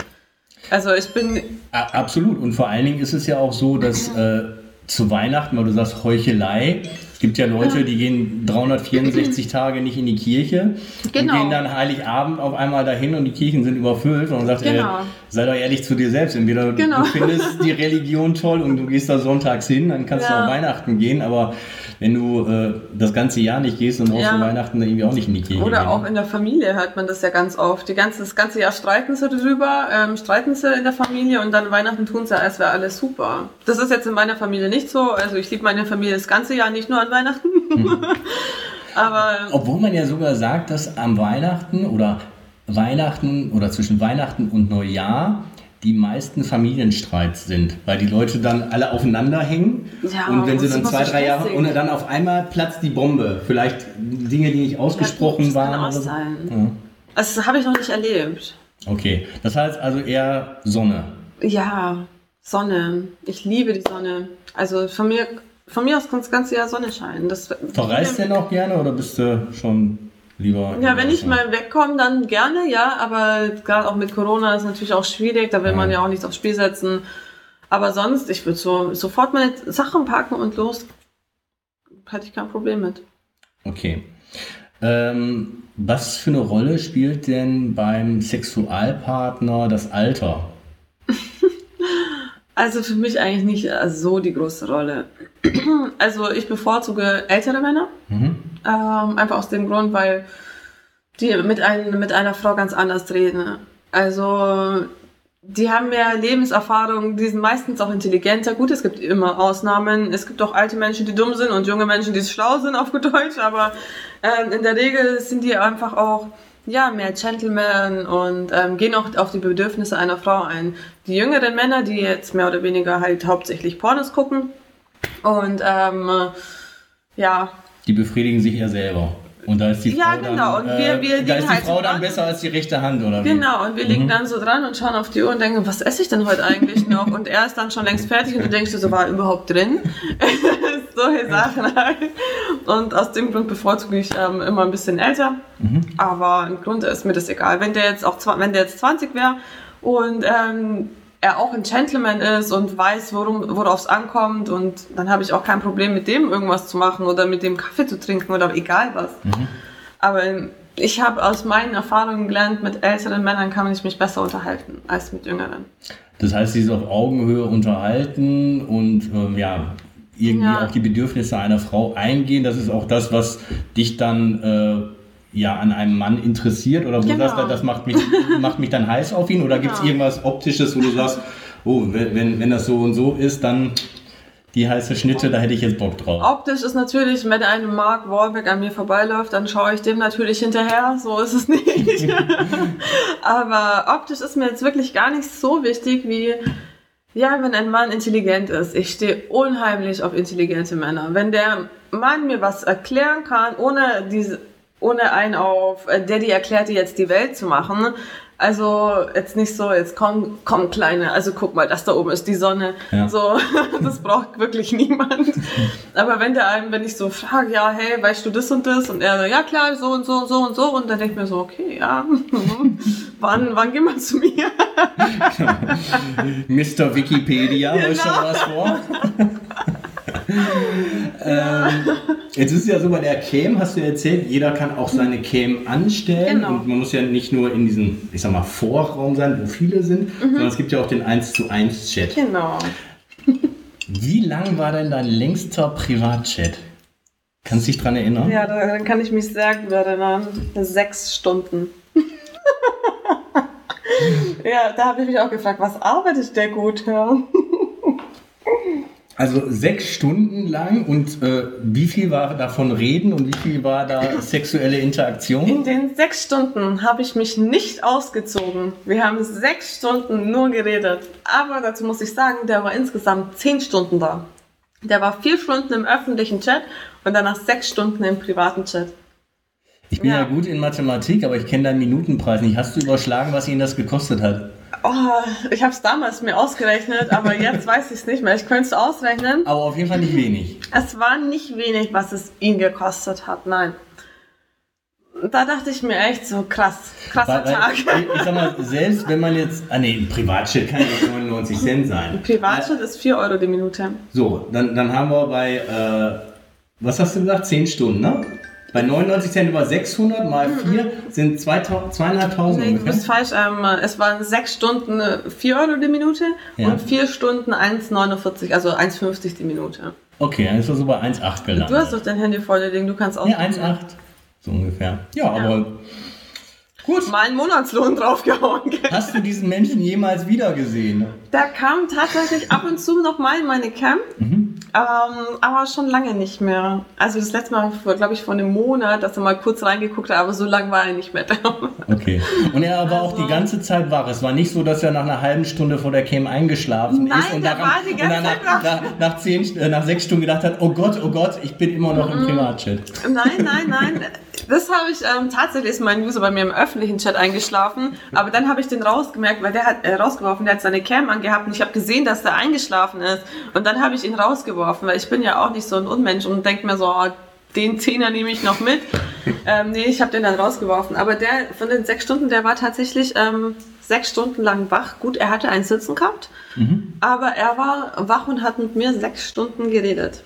Also ich bin... Absolut. Und vor allen Dingen ist es ja auch so, dass äh, zu Weihnachten, weil du sagst Heuchelei, es gibt ja Leute, die gehen 364 Tage nicht in die Kirche genau. und gehen dann Heiligabend auf einmal dahin und die Kirchen sind überfüllt. Und dann sagt genau. er, sei doch ehrlich zu dir selbst. Entweder genau. du findest die Religion toll und du gehst da sonntags hin, dann kannst ja. du auch Weihnachten gehen, aber wenn du äh, das ganze Jahr nicht gehst, dann brauchst ja. du Weihnachten irgendwie auch nicht in die Kirche Oder gehen. auch in der Familie hört man das ja ganz oft. Die ganze, das ganze Jahr streiten sie darüber, ähm, streiten sie in der Familie und dann Weihnachten tun sie, als wäre alles super. Das ist jetzt in meiner Familie nicht so. Also ich liebe meine Familie das ganze Jahr, nicht nur an Weihnachten. Hm. Aber, Obwohl man ja sogar sagt, dass am Weihnachten oder Weihnachten oder zwischen Weihnachten und Neujahr die meisten Familienstreits sind, weil die Leute dann alle aufeinander hängen ja, und wenn sie dann zwei, drei Jahre und dann auf einmal platzt die Bombe. Vielleicht Dinge, die nicht ausgesprochen ja, waren. Auch sein. Ja. Das habe ich noch nicht erlebt. Okay, das heißt also eher Sonne. Ja, Sonne. Ich liebe die Sonne. Also von mir, von mir aus kann das ganze Jahr Sonne scheinen. Das, Verreist du denn auch gerne oder bist du schon lieber. Ja, wenn ich mal wegkomme, dann gerne, ja, aber gerade auch mit Corona ist natürlich auch schwierig, da will ja. man ja auch nichts aufs Spiel setzen. Aber sonst, ich würde so, sofort meine Sachen packen und los. Hätte ich kein Problem mit. Okay. Ähm, was für eine Rolle spielt denn beim Sexualpartner das Alter? Also für mich eigentlich nicht so die große Rolle. also ich bevorzuge ältere Männer. Mhm. Ähm, einfach aus dem Grund, weil die mit, ein, mit einer Frau ganz anders reden. Also die haben mehr Lebenserfahrung, die sind meistens auch intelligenter. Gut, es gibt immer Ausnahmen. Es gibt auch alte Menschen, die dumm sind und junge Menschen, die schlau sind, auf gut Deutsch. Aber ähm, in der Regel sind die einfach auch ja, mehr Gentlemen und ähm, gehen auch auf die Bedürfnisse einer Frau ein. Die jüngeren Männer, die jetzt mehr oder weniger halt hauptsächlich Pornos gucken und ähm, ja, die befriedigen sich ja selber. Und da ist die ja, Frau, genau. dann, äh, wir, da ist die halt Frau dann besser als die rechte Hand, oder wie? Genau, und wir liegen mhm. dann so dran und schauen auf die Uhr und denken, was esse ich denn heute eigentlich noch? Und er ist dann schon längst fertig und du denkst dir so, war er überhaupt drin? Solche Sachen halt. Und aus dem Grund bevorzuge ich ähm, immer ein bisschen älter. Mhm. Aber im Grunde ist mir das egal. Wenn der jetzt auch, wenn der jetzt 20 wäre und ähm, er auch ein Gentleman ist und weiß, worum, worauf es ankommt und dann habe ich auch kein Problem mit dem irgendwas zu machen oder mit dem Kaffee zu trinken oder egal was. Mhm. Aber ich habe aus meinen Erfahrungen gelernt, mit älteren Männern kann ich mich besser unterhalten als mit jüngeren. Das heißt, sie ist auf Augenhöhe unterhalten und ähm, ja, irgendwie ja. auch die Bedürfnisse einer Frau eingehen. Das ist auch das, was dich dann äh, ja an einem Mann interessiert oder wo genau. du sagst, das macht mich, macht mich dann heiß auf ihn oder genau. gibt es irgendwas Optisches, wo du sagst, oh, wenn, wenn das so und so ist, dann die heiße Schnitte, da hätte ich jetzt Bock drauf. Optisch ist natürlich, wenn ein Mark Wahlberg an mir vorbeiläuft, dann schaue ich dem natürlich hinterher, so ist es nicht. Aber optisch ist mir jetzt wirklich gar nicht so wichtig wie, ja, wenn ein Mann intelligent ist. Ich stehe unheimlich auf intelligente Männer. Wenn der Mann mir was erklären kann, ohne diese ohne einen auf äh, Daddy erklärt dir jetzt die Welt zu machen. Also jetzt nicht so, jetzt komm, komm Kleine, also guck mal, das da oben ist die Sonne. Ja. So, das braucht wirklich niemand. Aber wenn der einem, wenn ich so frage, ja, hey, weißt du das und das? Und er so, ja klar, so und so und so und so. Und dann denke ich mir so, okay, ja, wann, wann gehen wir zu mir? Mr. Wikipedia, genau. schon was vor? Ähm, jetzt ist es ja so, bei der Cam hast du ja erzählt, jeder kann auch seine Cam anstellen Genau. und man muss ja nicht nur in diesem, ich sag mal, Vorraum sein, wo viele sind, sondern es gibt ja auch den 1 zu 1 Chat. Genau. Wie lang war denn dein längster Privatchat? Kannst du dich dran erinnern? Ja, da- dann kann ich mich sehr gut erinnern. Sechs Stunden. ja, da habe ich mich auch gefragt, was arbeitet der gut? Ja. Also sechs Stunden lang und äh, wie viel war davon Reden und wie viel war da sexuelle Interaktion? In den sechs Stunden habe ich mich nicht ausgezogen. Wir haben sechs Stunden nur geredet. Aber dazu muss ich sagen, der war insgesamt zehn Stunden da. Der war vier Stunden im öffentlichen Chat und danach sechs Stunden im privaten Chat. Ich bin ja, Ja. gut in Mathematik, aber ich kenne deinen Minutenpreis nicht. Hast du überschlagen, was ihn das gekostet hat? Oh, ich habe es damals mir ausgerechnet, aber jetzt weiß ich es nicht mehr. Ich könnte es ausrechnen. Aber auf jeden Fall nicht wenig. Es war nicht wenig, was es ihn gekostet hat, nein. Da dachte ich mir echt so, krass, krasser Weil, weil, Tag. ich, ich sag mal, selbst wenn man jetzt. Ah nee, ein Privatchat kann ja nicht 99 Cent sein. Privatchat ist 4 Euro die Minute. So, dann, dann haben wir bei. Äh, was hast du gesagt? 10 Stunden, ne? Bei 99 Cent über 600 mal 4 sind 2000 zweieinhalbtausend Nee, du bist ungefähr. falsch. Ähm, es waren 6 Stunden äh, 4 Euro die Minute Ja. und 4 Stunden 1,49, also 1,50 die Minute. Okay, dann ist das so bei 1,8 gelandet. Du hast doch dein Handy vor dir, Ding, du kannst auch Ja, 1,8. So ungefähr. Ja, aber. Gut. mal einen Monatslohn draufgehauen. Hast du diesen Menschen jemals wieder gesehen? Der kam tatsächlich ab und zu noch mal in meine Camp, Mhm. Ähm, aber schon lange nicht mehr. Also das letzte Mal, glaube ich, vor einem Monat, dass er mal kurz reingeguckt hat, aber so lange war er nicht mehr da. Okay. Und er war auch die ganze Zeit wach. Es war nicht so, dass er nach einer halben Stunde vor der Cam eingeschlafen Nein, ist und, daran, war die ganze und dann nach, nach, nach, zehn, äh, nach sechs Stunden gedacht hat, oh Gott, oh Gott, ich bin immer noch Mhm. im Privatchat. Nein, nein, nein. Das habe ich ähm, tatsächlich ist mein User bei mir im öffentlichen Chat eingeschlafen, aber dann habe ich den rausgemerkt, weil der hat äh, rausgeworfen, der hat seine Cam angehabt und ich habe gesehen, dass der eingeschlafen ist und dann habe ich ihn rausgeworfen, weil ich bin ja auch nicht so ein Unmensch und denke mir so, oh, den Zehner nehme ich noch mit. ähm, nee, ich habe den dann rausgeworfen. Aber der von den sechs Stunden, der war tatsächlich ähm, sechs Stunden lang wach. Gut, er hatte ein Sitzen gehabt, aber er war wach und hat mit mir sechs Stunden geredet.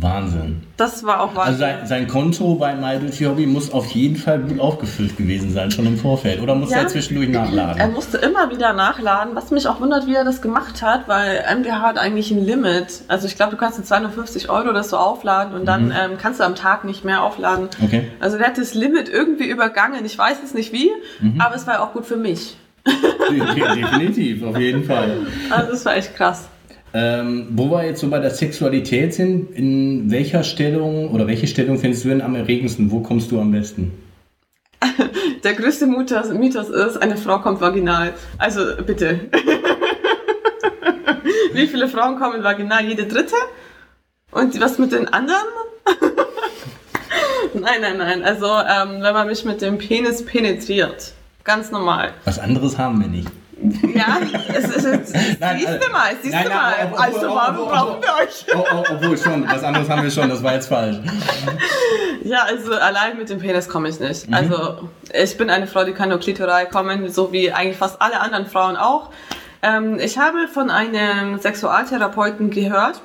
Wahnsinn. Das war auch Also Wahnsinn. sein, sein Konto bei MyDuty Hobby muss auf jeden Fall gut aufgefüllt gewesen sein, schon im Vorfeld. Oder muss Ja. er zwischendurch Er nachladen? musste immer wieder nachladen, was mich auch wundert, wie er das gemacht hat, weil MDH hat eigentlich ein Limit. Also ich glaube, du kannst in 250 Euro das so aufladen und dann ähm, kannst du am Tag nicht mehr aufladen. Okay. Also der hat das Limit irgendwie übergangen. Ich weiß es nicht wie, aber es war auch gut für mich. De- Definitiv, auf jeden Fall. Also das war echt krass. Ähm, wo wir jetzt so bei der Sexualität sind, in welcher Stellung oder welche Stellung findest du denn am erregendsten? Wo kommst du am besten? Der größte Mythos, Mythos ist, eine Frau kommt vaginal. Also bitte. wie viele Frauen kommen vaginal? Jede dritte? Und was mit den anderen? nein, nein, nein. Also ähm, wenn man mich mit dem Penis penetriert. Ganz normal. Was anderes haben wir nicht. Ja, es ist jetzt. Nein, siehst also- mal, siehst Nein, nein, mal. also warum obwohl- brauchen wir euch? Oh, oh, obwohl schon, was anderes haben wir schon, das war jetzt falsch. Ja, also allein mit dem Penis komme ich nicht. Mhm. Also ich bin eine Frau, die kann nur klitoral kommen, so wie eigentlich fast alle anderen Frauen auch. Ähm, ich habe von einem Sexualtherapeuten gehört,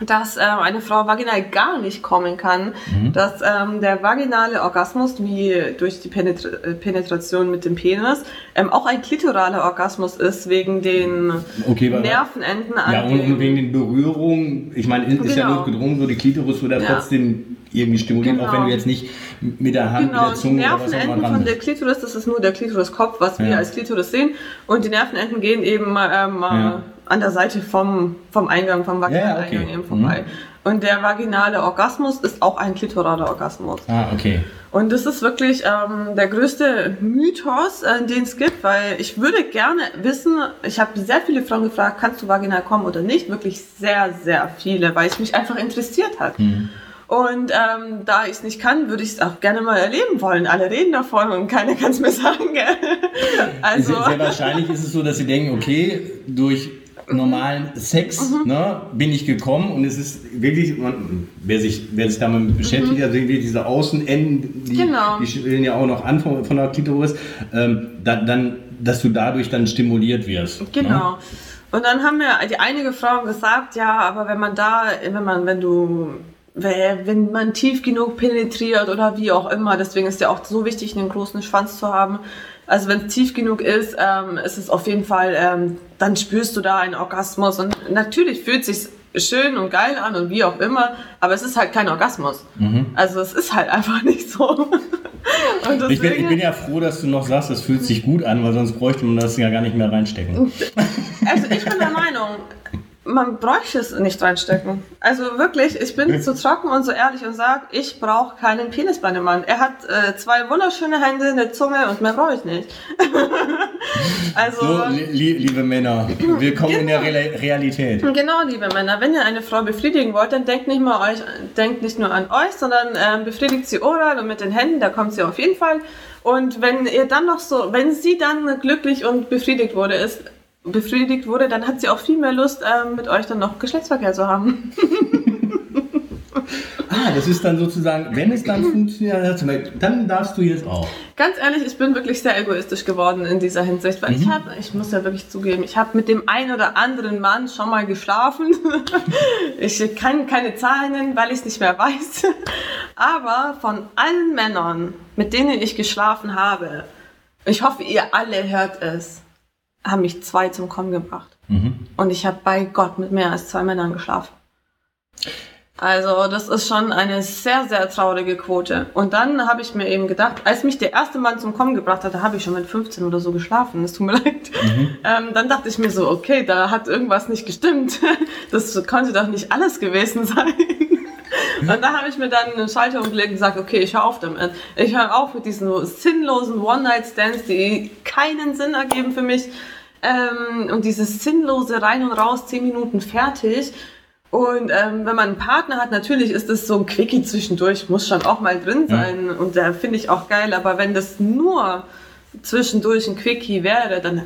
dass ähm, eine Frau vaginal gar nicht kommen kann, Mhm. dass ähm, der vaginale Orgasmus, wie durch die Penetra äh, Penetration mit dem Penis, ähm, auch ein klitoraler Orgasmus ist, wegen den Okay, Nervenenden an Ja, und, und wegen den Berührungen, ich meine, ist ja Genau. notgedrungen, so die Klitoris wird ja Ja. trotzdem irgendwie stimuliert, auch Genau. wenn du jetzt nicht mit der Hand, Genau, mit der die Zunge oder was auch immer Nervenenden von der. Klitoris, das ist nur der Klitoriskopf, was wir Ja. als Klitoris sehen. Und die Nervenenden gehen eben ähm, Ja. An der Seite vom, vom Eingang, vom Vaginaleingang Ja, ja, okay. eben vorbei. Und der vaginale Orgasmus ist auch ein klitoraler Orgasmus. Ah, okay. Und das ist wirklich ähm, der größte Mythos, äh, den es gibt, weil ich würde gerne wissen, ich habe sehr viele Frauen gefragt, kannst du vaginal kommen oder nicht? Wirklich sehr, sehr viele, weil es mich einfach interessiert hat. Mhm. Und ähm, da ich es nicht kann, würde ich es auch gerne mal erleben wollen. Alle reden davon und keiner kann es mir sagen. Gell? Also sehr, sehr wahrscheinlich ist es so, dass sie denken, okay, durch normalen Sex mhm. ne, bin ich gekommen und es ist wirklich, man, wer, sich, wer sich damit beschäftigt, mhm. also diese Außenenden, die, genau. die stellen ja auch noch an von, von der Klitoris, ähm, da, dann, dass du dadurch dann stimuliert wirst. Ne? Genau. Ne? Und dann haben mir die einige Frauen gesagt, ja, aber wenn man da, wenn man, wenn du wenn man tief genug penetriert oder wie auch immer, deswegen ist ja auch so wichtig, einen großen Schwanz zu haben, also wenn es tief genug ist, ähm, ist es auf jeden Fall, ähm, dann spürst du da einen Orgasmus. Und natürlich fühlt es sich schön und geil an und wie auch immer, aber es ist halt kein Orgasmus. Mhm. Also es ist halt einfach nicht so. ich, bin, ich, bin, ja froh, dass du noch sagst, es fühlt sich gut an, weil sonst bräuchte man das ja gar nicht mehr reinstecken. Also ich bin der Meinung, man bräuchte es nicht reinstecken. Also wirklich, ich bin so trocken und so ehrlich und sage, ich brauche keinen Penis bei einem Mann. Er hat äh, zwei wunderschöne Hände, eine Zunge und mehr brauche ich nicht. also, so, li liebe Männer, willkommen genau. in der Re Realität. Genau, liebe Männer, wenn ihr eine Frau befriedigen wollt, dann denkt nicht, mal euch, denkt nicht nur an euch, sondern ähm, befriedigt sie oral und mit den Händen, da kommt sie auf jeden Fall. Und wenn ihr dann noch so, wenn sie dann glücklich und befriedigt wurde, ist befriedigt wurde, dann hat sie auch viel mehr Lust, ähm, mit euch dann noch Geschlechtsverkehr zu haben. ah, das ist dann sozusagen, wenn es dann funktioniert, dann darfst du jetzt auch. Ganz ehrlich, ich bin wirklich sehr egoistisch geworden in dieser Hinsicht, weil mhm. ich habe, ich muss ja wirklich zugeben, ich habe mit dem einen oder anderen Mann schon mal geschlafen. ich kann keine Zahlen nennen, weil ich es nicht mehr weiß. Aber von allen Männern, mit denen ich geschlafen habe, ich hoffe, ihr alle hört es haben mich zwei zum Kommen gebracht. Mhm. Und ich habe bei Gott mit mehr als zwei Männern geschlafen. Also das ist schon eine sehr, sehr traurige Quote. Und dann habe ich mir eben gedacht, als mich der erste Mann zum Kommen gebracht hat, da habe ich schon mit 15 oder so geschlafen, es tut mir leid. Mhm. Ähm, dann dachte ich mir so, okay, da hat irgendwas nicht gestimmt. Das konnte doch nicht alles gewesen sein. Und da habe ich mir dann einen Schalter umgelegt und gesagt, okay, ich höre auf damit. Ich höre auf mit diesen sinnlosen One-Night-Stands, die keinen Sinn ergeben für mich. Ähm, und dieses sinnlose rein und raus, zehn Minuten fertig. Und ähm, wenn man einen Partner hat, natürlich ist das so ein Quickie zwischendurch, muss schon auch mal drin sein. Ja. Und da finde ich auch geil. Aber wenn das nur zwischendurch ein Quickie wäre, dann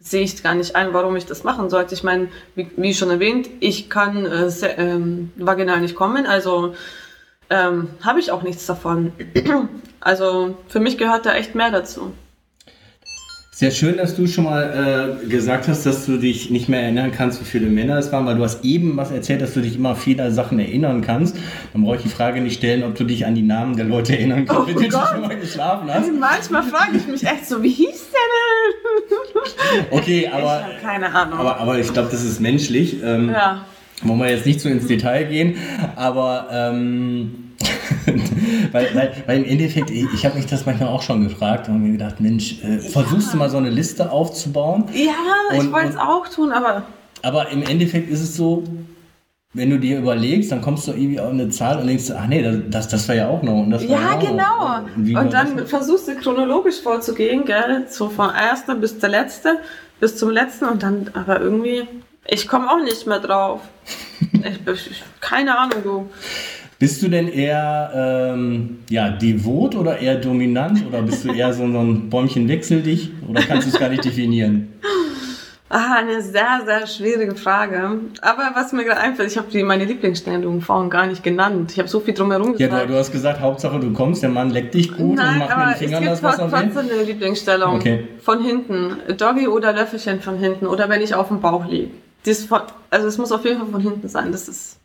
sehe ich gar nicht ein, warum ich das machen sollte. Ich meine, wie, wie schon erwähnt, ich kann äh, sehr, ähm, vaginal nicht kommen, also ähm, habe ich auch nichts davon. also für mich gehört da echt mehr dazu. Sehr schön, dass du schon mal äh, gesagt hast, dass du dich nicht mehr erinnern kannst, wie viele Männer es waren, weil du hast eben was erzählt, dass du dich immer vieler Sachen erinnern kannst. Dann brauche ich die Frage nicht stellen, ob du dich an die Namen der Leute erinnern kannst, oh mit denen du schon mal geschlafen hast. Also manchmal frage ich mich echt so, wie hieß der denn? Okay, aber. Ich keine Ahnung. Aber, aber ich glaube, das ist menschlich. Ähm, ja. Wollen wir jetzt nicht so ins Detail gehen, aber. Ähm, weil, weil, weil im Endeffekt, ich habe mich das manchmal auch schon gefragt und mir gedacht, Mensch, äh, versuchst ja. du mal so eine Liste aufzubauen? Ja, und, ich wollte es auch tun, aber. Aber im Endeffekt ist es so, wenn du dir überlegst, dann kommst du irgendwie auf eine Zahl und denkst, ach nee, das, das war ja auch noch. Und das ja, genau. Und, und dann versuchst du chronologisch vorzugehen, gell? So von erster bis der letzte, bis zum letzten und dann, aber irgendwie, ich komme auch nicht mehr drauf. ich, ich, keine Ahnung, du. Bist du denn eher ähm, ja, devot oder eher dominant oder bist du eher so, so ein Bäumchen wechsel dich oder kannst du es gar nicht definieren? Ah, eine sehr, sehr schwierige Frage. Aber was mir gerade einfällt, ich habe meine Lieblingsstellung vorhin gar nicht genannt. Ich habe so viel drumherum gesagt. Ja, du, du, hast gesagt, Hauptsache du kommst, der Mann leckt dich gut Nein, und macht mit den Fingern das, was er will. trotzdem eine Lieblingsstellung. Okay. Von hinten. Doggy oder Löffelchen von hinten. Oder wenn ich auf dem Bauch liege. Also es muss auf jeden Fall von hinten sein. Das ist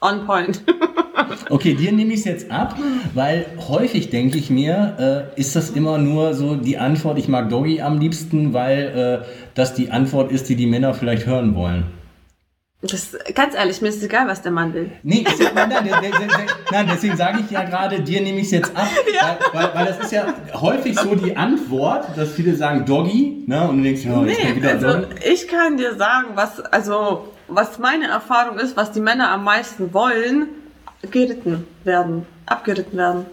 on point. Okay, dir nehme ich es jetzt ab, weil häufig denke ich mir, äh, ist das immer nur so die Antwort, ich mag Doggy am liebsten, weil äh, das die Antwort ist, die die Männer vielleicht hören wollen. Das, ganz ehrlich, mir ist egal, was der Mann will. Nee, ist, nein, nein, nein, deswegen sage ich ja gerade, dir nehme ich es jetzt ab. Ja. Weil, weil, weil, das ist ja häufig so die Antwort, dass viele sagen Doggy, ne? Und du denkst, oh, nee, wieder also, Doggy. Ich kann dir sagen, was, also, was meine Erfahrung ist, was die Männer am meisten wollen, geritten werden, abgeritten werden.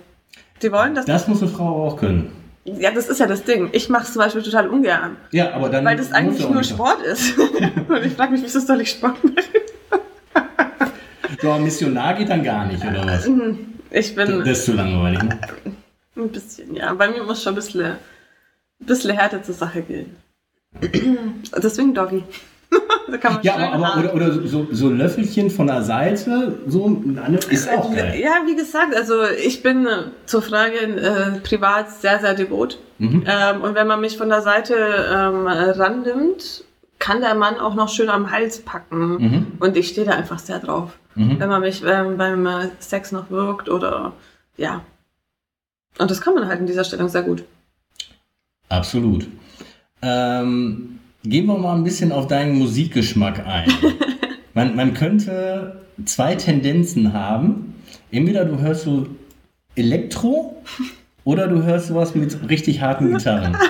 Die wollen das. Das muss eine Frau auch können. Ja, das ist ja das Ding. Ich mache es zum Beispiel total ungern. Ja, aber dann. Weil das eigentlich nur Sport ist. Und ich frage mich, wieso soll ich Sport machen? So, Missionar geht dann gar nicht, oder was? Ich bin Das ist zu langweilig. Ne? ein bisschen, ja. Bei mir muss schon ein bisschen, ein bisschen härter zur Sache gehen. Deswegen Doggy. da kann man Ja, aber, aber oder, oder so, so Löffelchen von der Seite, so ist auch geil. Ja, wie gesagt, also ich bin äh, zur Frage äh, privat sehr, sehr devot. Mhm. Ähm, und wenn man mich von der Seite ähm, rannimmt, kann der Mann auch noch schön am Hals packen. Mhm. Und ich stehe da einfach sehr drauf. Mhm. Wenn man mich ähm, beim äh, Sex noch wirkt oder ja. Und das kann man halt in dieser Stellung sehr gut. Absolut. Ähm, gehen wir mal ein bisschen auf deinen Musikgeschmack ein. man, man könnte zwei Tendenzen haben. Entweder du hörst so Elektro oder du hörst sowas mit richtig harten Gitarren.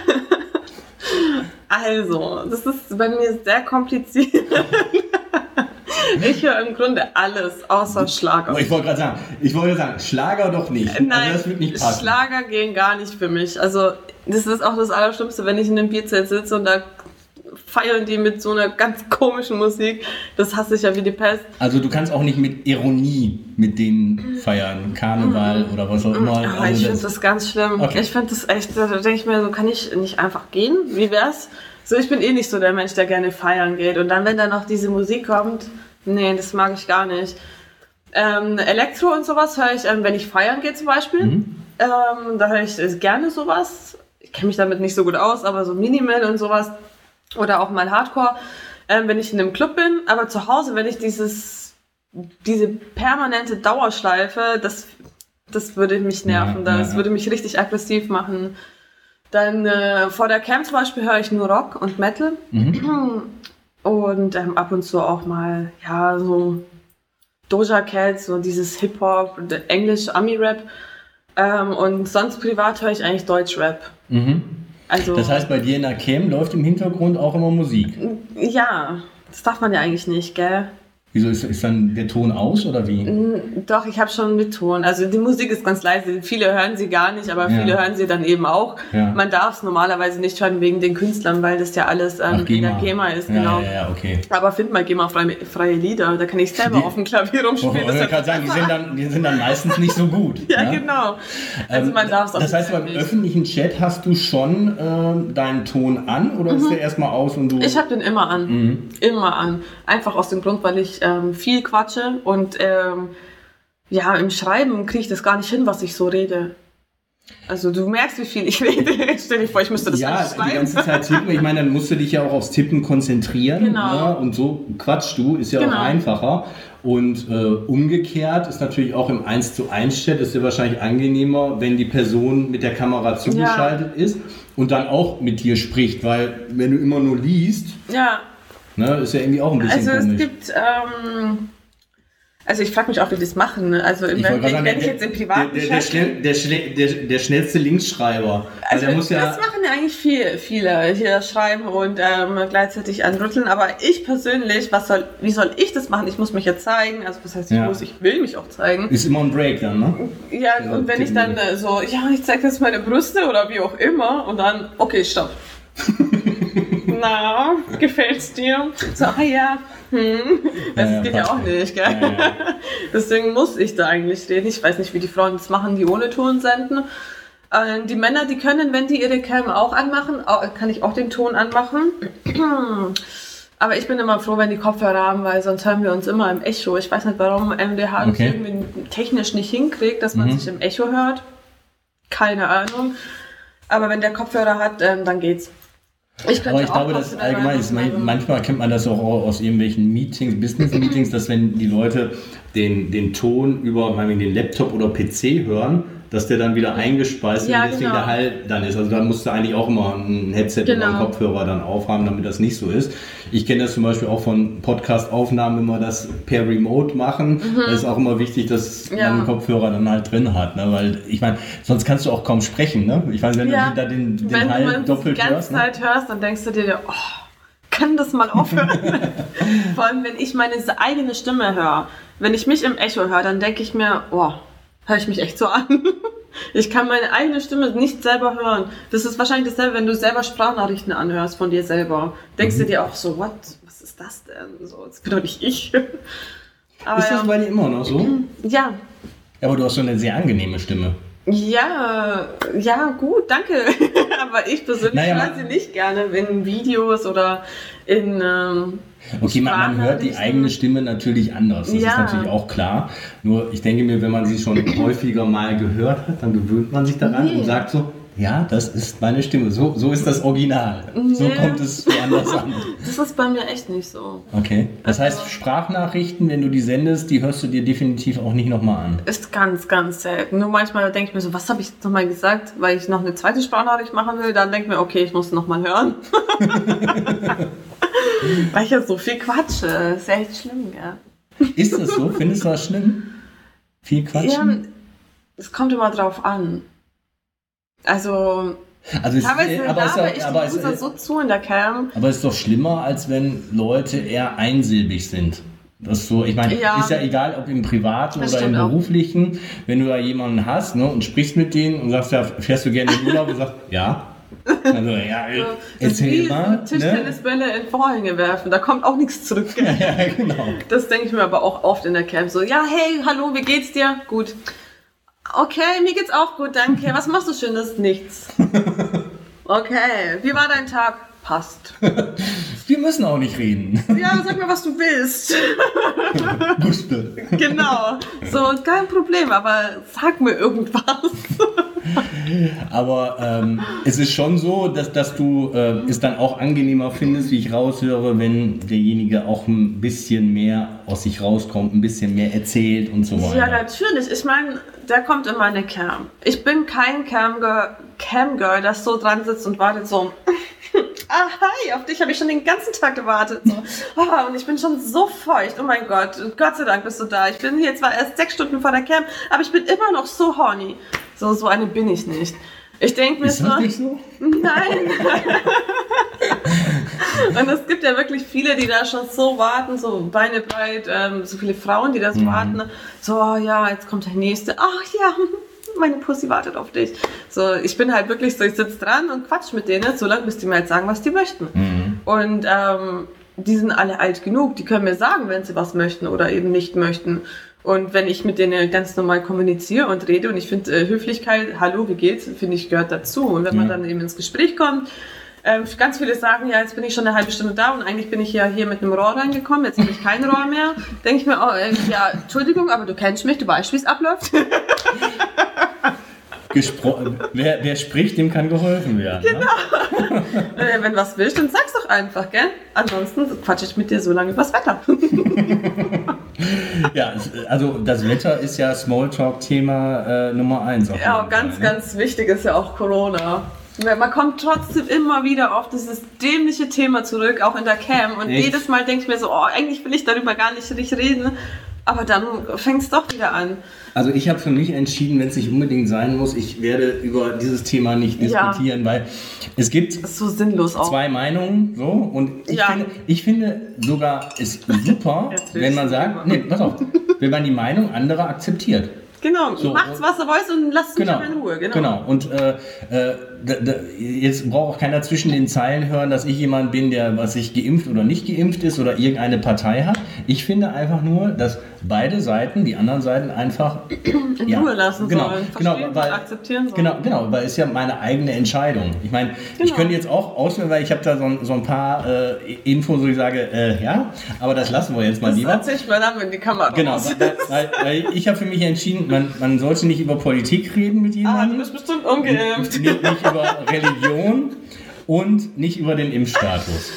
Also, das ist bei mir sehr kompliziert. ich höre im Grunde alles außer Schlager. Ich wollte gerade sagen, ich wollte sagen, Schlager doch nicht. Nein, also das wird nicht. Schlager gehen gar nicht für mich. Also, das ist auch das Allerschlimmste, wenn ich in einem Bierzelt sitze und da feiern die mit so einer ganz komischen Musik. Das hasse ich ja wie die Pest. Also du kannst auch nicht mit Ironie mit denen feiern, Karneval oder was auch immer. Aber Also Mhm. ich finde das- das ganz schlimm. Okay. Ich finde das echt, da denke ich mir so, kann ich nicht einfach gehen? Wie wär's? So, ich bin eh nicht so der Mensch, der gerne feiern geht. Und dann, wenn da noch diese Musik kommt, nee, das mag ich gar nicht. Ähm, Elektro und sowas höre ich, ähm, wenn ich feiern gehe zum Beispiel. Mhm. Ähm, da höre ich äh, gerne sowas. Ich kenne mich damit nicht so gut aus, aber so Minimal und sowas. Oder auch mal Hardcore, ähm, wenn ich in einem Club bin. Aber zu Hause, wenn ich dieses, diese permanente Dauerschleife, das, das würde mich nerven. Ja, das ja. würde mich richtig aggressiv machen. Dann äh, vor der Camp zum Beispiel höre ich nur Rock und Metal. Mhm. Und ähm, ab und zu auch mal, ja, so Doja Cat, so dieses Hip-Hop, Englisch, Ami-Rap. Ähm, und sonst privat höre ich eigentlich Deutsch-Rap. Mhm. Also, Das heißt, bei dir in der Cam läuft im Hintergrund auch immer Musik. ja, das darf man ja eigentlich nicht, gell? Wieso ist, ist dann der Ton aus oder wie? Mm, Doch, ich habe schon mit Ton. Also die Musik ist ganz leise. Viele hören sie gar nicht, aber Ja. viele hören sie dann eben auch. Ja. Man darf es normalerweise nicht hören wegen den Künstlern, weil das ja alles ähm, Ach, in der GEMA ist, ja, genau. Ja, ja, okay. Aber find mal GEMA-freie freie Lieder, da kann ich selber Die- auf dem Klavier Oh, rumspielen. ich das wollte gerade sagen, die sind, dann, die sind dann meistens nicht so gut. Ja, ne? genau. Also Ähm, man darf es Das heißt, beim nicht. öffentlichen Chat hast du schon ähm, deinen Ton an oder ist der erstmal aus und du. Mhm. Ich habe den immer an. Mhm. Immer an. Einfach aus dem Grund, weil ich ähm, viel quatsche und ähm, ja, im Schreiben kriege ich das gar nicht hin, was ich so rede. Also du merkst, wie viel ich rede. Stell dir vor, ich müsste das ja, alles die schreiben. ganze Zeit tippen. Ich meine, dann musst du dich ja auch aufs Tippen konzentrieren. Genau. Ne? Und so quatschst du, ist ja Genau. auch einfacher. Und äh, umgekehrt ist natürlich auch im 1 zu 1 Chat ist ja wahrscheinlich angenehmer, wenn die Person mit der Kamera zugeschaltet ist und dann auch mit dir spricht, weil wenn du immer nur liest, Ja, ne, ist ja irgendwie auch ein bisschen also es komisch. gibt, ähm, also ich frage mich auch, wie die das machen. ne? Also Ich wenn, sagen, wenn ich jetzt im privaten der, der, schnell, der, der, der schnellste Linksschreiber. Also Also muss ja. das machen ja eigentlich viel, viele hier schreiben und ähm, gleichzeitig anrütteln. Aber ich persönlich, was soll, wie soll ich das machen? Ich muss mich ja zeigen. Also was heißt ich Ja. muss? Ich will mich auch zeigen. Ist immer ein Break dann, ne? Ja, Ja, und wenn ich dann äh, so, ja, ich zeige jetzt meine Brüste oder wie auch immer und dann, okay, stopp. Na, gefällt's dir? So, ah ja, hm. Das Ja, geht ja auch nicht, gell? Ja, ja. Deswegen muss ich da eigentlich reden. Ich weiß nicht, wie die Frauen das machen, die ohne Ton senden. Äh, Die Männer, die können, wenn die ihre Cam auch anmachen, kann ich auch den Ton anmachen. Aber ich bin immer froh, wenn die Kopfhörer haben, weil sonst hören wir uns immer im Echo. Ich weiß nicht, warum MDH das Okay. irgendwie technisch nicht hinkriegt, dass man Mhm. sich im Echo hört. Keine Ahnung. Aber wenn der Kopfhörer hat, ähm, dann geht's. Ich Aber ich glaube, das ist Kopfhörer allgemein, ist, manchmal kennt man das auch aus irgendwelchen Meetings, Business-Meetings, dass wenn die Leute den, den Ton über den Laptop oder PC hören, dass der dann wieder eingespeist Ja, und deswegen genau. der Hall dann ist. Also da musst du eigentlich auch immer ein Headset Genau. oder einen Kopfhörer dann aufhaben, damit das nicht so ist. Ich kenne das zum Beispiel auch von Podcast-Aufnahmen, wenn wir das per Remote machen. Da ist auch immer wichtig, dass Mhm. Ja. man einen Kopfhörer dann halt drin hat. Ne? Weil ich meine, sonst kannst du auch kaum sprechen. Ne? Ich meine, wenn Ja, du da den, den Wenn Hall du das die doppelt ganze hörst. Ne? Zeit hörst, dann denkst du dir, oh, kann das mal aufhören? Vor allem, wenn ich meine eigene Stimme höre. Wenn ich mich im Echo höre, dann denke ich mir, oh, höre ich mich echt so an. Ich kann meine eigene Stimme nicht selber hören. Das ist wahrscheinlich dasselbe, wenn du selber Sprachnachrichten anhörst von dir selber. Denkst Mhm. du dir auch so, what? Was ist das denn? So, das bin doch nicht ich. Aber ist das ja. bei dir immer noch so? ja, Aber du hast so eine sehr angenehme Stimme. Ja, ja, gut, danke. Aber ich persönlich Naja, höre sie nicht gerne in Videos oder in. Ähm, Okay, man, man hört die eigene Stimme natürlich anders. Das ist Ja. natürlich auch klar. Nur ich denke mir, wenn man sie schon häufiger mal gehört hat, dann gewöhnt man sich daran Nee. und sagt so, ja, das ist meine Stimme. So, so ist das Original. So Nee. kommt es woanders an. Das ist bei mir echt nicht so. Okay. Das heißt, Also- Sprachnachrichten, wenn du die sendest, die hörst du dir definitiv auch nicht nochmal an. Ist ganz, ganz selten. Nur manchmal denke ich mir so, was habe ich jetzt nochmal gesagt, weil ich noch eine zweite Sprachnachricht machen will. Dann denke ich mir, okay, ich muss nochmal hören. weil ich ja so viel quatsche. Ist ja echt schlimm, gell? Ist das so? Findest du das schlimm? Viel Ja, Quatschen? es kommt immer drauf an. Also, Also es, teilweise aber, es, laber ich aber, die User so zu in der Cam. aber es ist doch schlimmer, als wenn Leute eher einsilbig sind. Das so, ich meine, Ja. ist ja egal, ob im privaten Das oder im stimmt auch. beruflichen, wenn du da jemanden hast ne, und sprichst mit denen und sagst, ja, fährst du gerne in Urlaub und sagst, ja. Also, ja, ist erzähl mal. Ne? Tischtennisbälle in Vorhänge werfen, da kommt auch nichts zurück. Ja, genau. Das denke ich mir aber auch oft in der Camp. So, ja, hey, hallo, wie geht's dir? Gut. Okay, mir geht's auch gut, danke. Was machst du Schönes? Nichts. Okay, wie war dein Tag? Passt. Wir müssen auch nicht reden. Ja, sag mir, was du willst. Guste. Genau. So, kein Problem, aber sag mir irgendwas. Aber ähm, es ist schon so, dass, dass du äh, es dann auch angenehmer findest, wie ich raushöre, wenn derjenige auch ein bisschen mehr aus sich rauskommt, ein bisschen mehr erzählt und so weiter. Ja, natürlich. Ich meine, der kommt in meine Cam. Ich bin kein Camgirl, Camgirl, das so dran sitzt und wartet so. Ah, hi, auf dich habe ich schon den ganzen Tag gewartet. So. Ah, und ich bin schon so feucht. Oh mein Gott, Gott sei Dank bist du da. Ich bin hier zwar erst sechs Stunden vor der Cam, aber ich bin immer noch so horny. So, so eine bin ich nicht. Ich denke mir Ist so, das nicht so? nein. Und es gibt ja wirklich viele, die da schon so warten, so Beine breit, ähm, so viele Frauen, die das warten. So, oh ja, jetzt kommt der nächste. Ach ja, meine Pussy wartet auf dich. So, ich bin halt wirklich so, ich sitze dran und quatsch mit denen, so lange, bis die mir halt sagen, was die möchten. Mhm. Und ähm, die sind alle alt genug, die können mir sagen, wenn sie was möchten oder eben nicht möchten. Und wenn ich mit denen ganz normal kommuniziere und rede und ich finde äh, Höflichkeit, hallo, wie geht's, finde ich, gehört dazu. Und wenn man Ja. dann eben ins Gespräch kommt, ähm, ganz viele sagen, ja, jetzt bin ich schon eine halbe Stunde da und eigentlich bin ich ja hier mit einem Rohr reingekommen, jetzt habe ich kein Rohr mehr. Denke ich mir, oh, äh, ja, Entschuldigung, aber du kennst mich, du weißt, wie es abläuft. Gespro wer, wer spricht, dem kann geholfen werden. Ne? äh, wenn was willst, dann sag's doch einfach, gell? Ansonsten quatsche ich mit dir so lange übers Wetter. Ja, also das Wetter ist ja Smalltalk-Thema äh, Nummer eins. Ja, jeden ganz, Fall, ne? ganz wichtig ist ja auch Corona. Man kommt trotzdem immer wieder auf dieses dämliche Thema zurück, auch in der Cam. Und Echt? jedes Mal denke ich mir so, oh, eigentlich will ich darüber gar nicht richtig reden. Aber dann fängt es doch wieder an. Also ich habe für mich entschieden, wenn es nicht unbedingt sein muss, ich werde über dieses Thema nicht Ja. diskutieren, weil es gibt so zwei Meinungen so und ich, Ja. finde, ich finde sogar ist super, wenn man du sagt, nee, pass auf, wenn man die Meinung anderer akzeptiert. Genau, So, macht's, was ihr wollt und lasst mich Genau, aber in Ruhe. Genau. genau. Und äh, äh, da, da, jetzt braucht auch keiner zwischen den Zeilen hören, dass ich jemand bin, der was sich geimpft oder nicht geimpft ist oder irgendeine Partei hat. Ich finde einfach nur, dass beide Seiten, die anderen Seiten einfach In ja, Ruhe lassen genau, sollen. Genau, weil, und akzeptieren sollen. Genau, genau, weil es ja meine eigene Entscheidung. Ich meine, ich Genau. könnte jetzt auch auswählen, weil ich habe da so, ein- so ein paar äh, Infos, wo ich sage, äh, ja, aber das lassen wir jetzt mal Das lieber. erzähl ich mal dann, wenn die Kamera Genau, weil, weil, weil ich habe für mich entschieden, man, man sollte nicht über Politik reden mit Ah, du jemandem, bist bestimmt ungeimpft. nicht, nicht über Religion und nicht über den Impfstatus.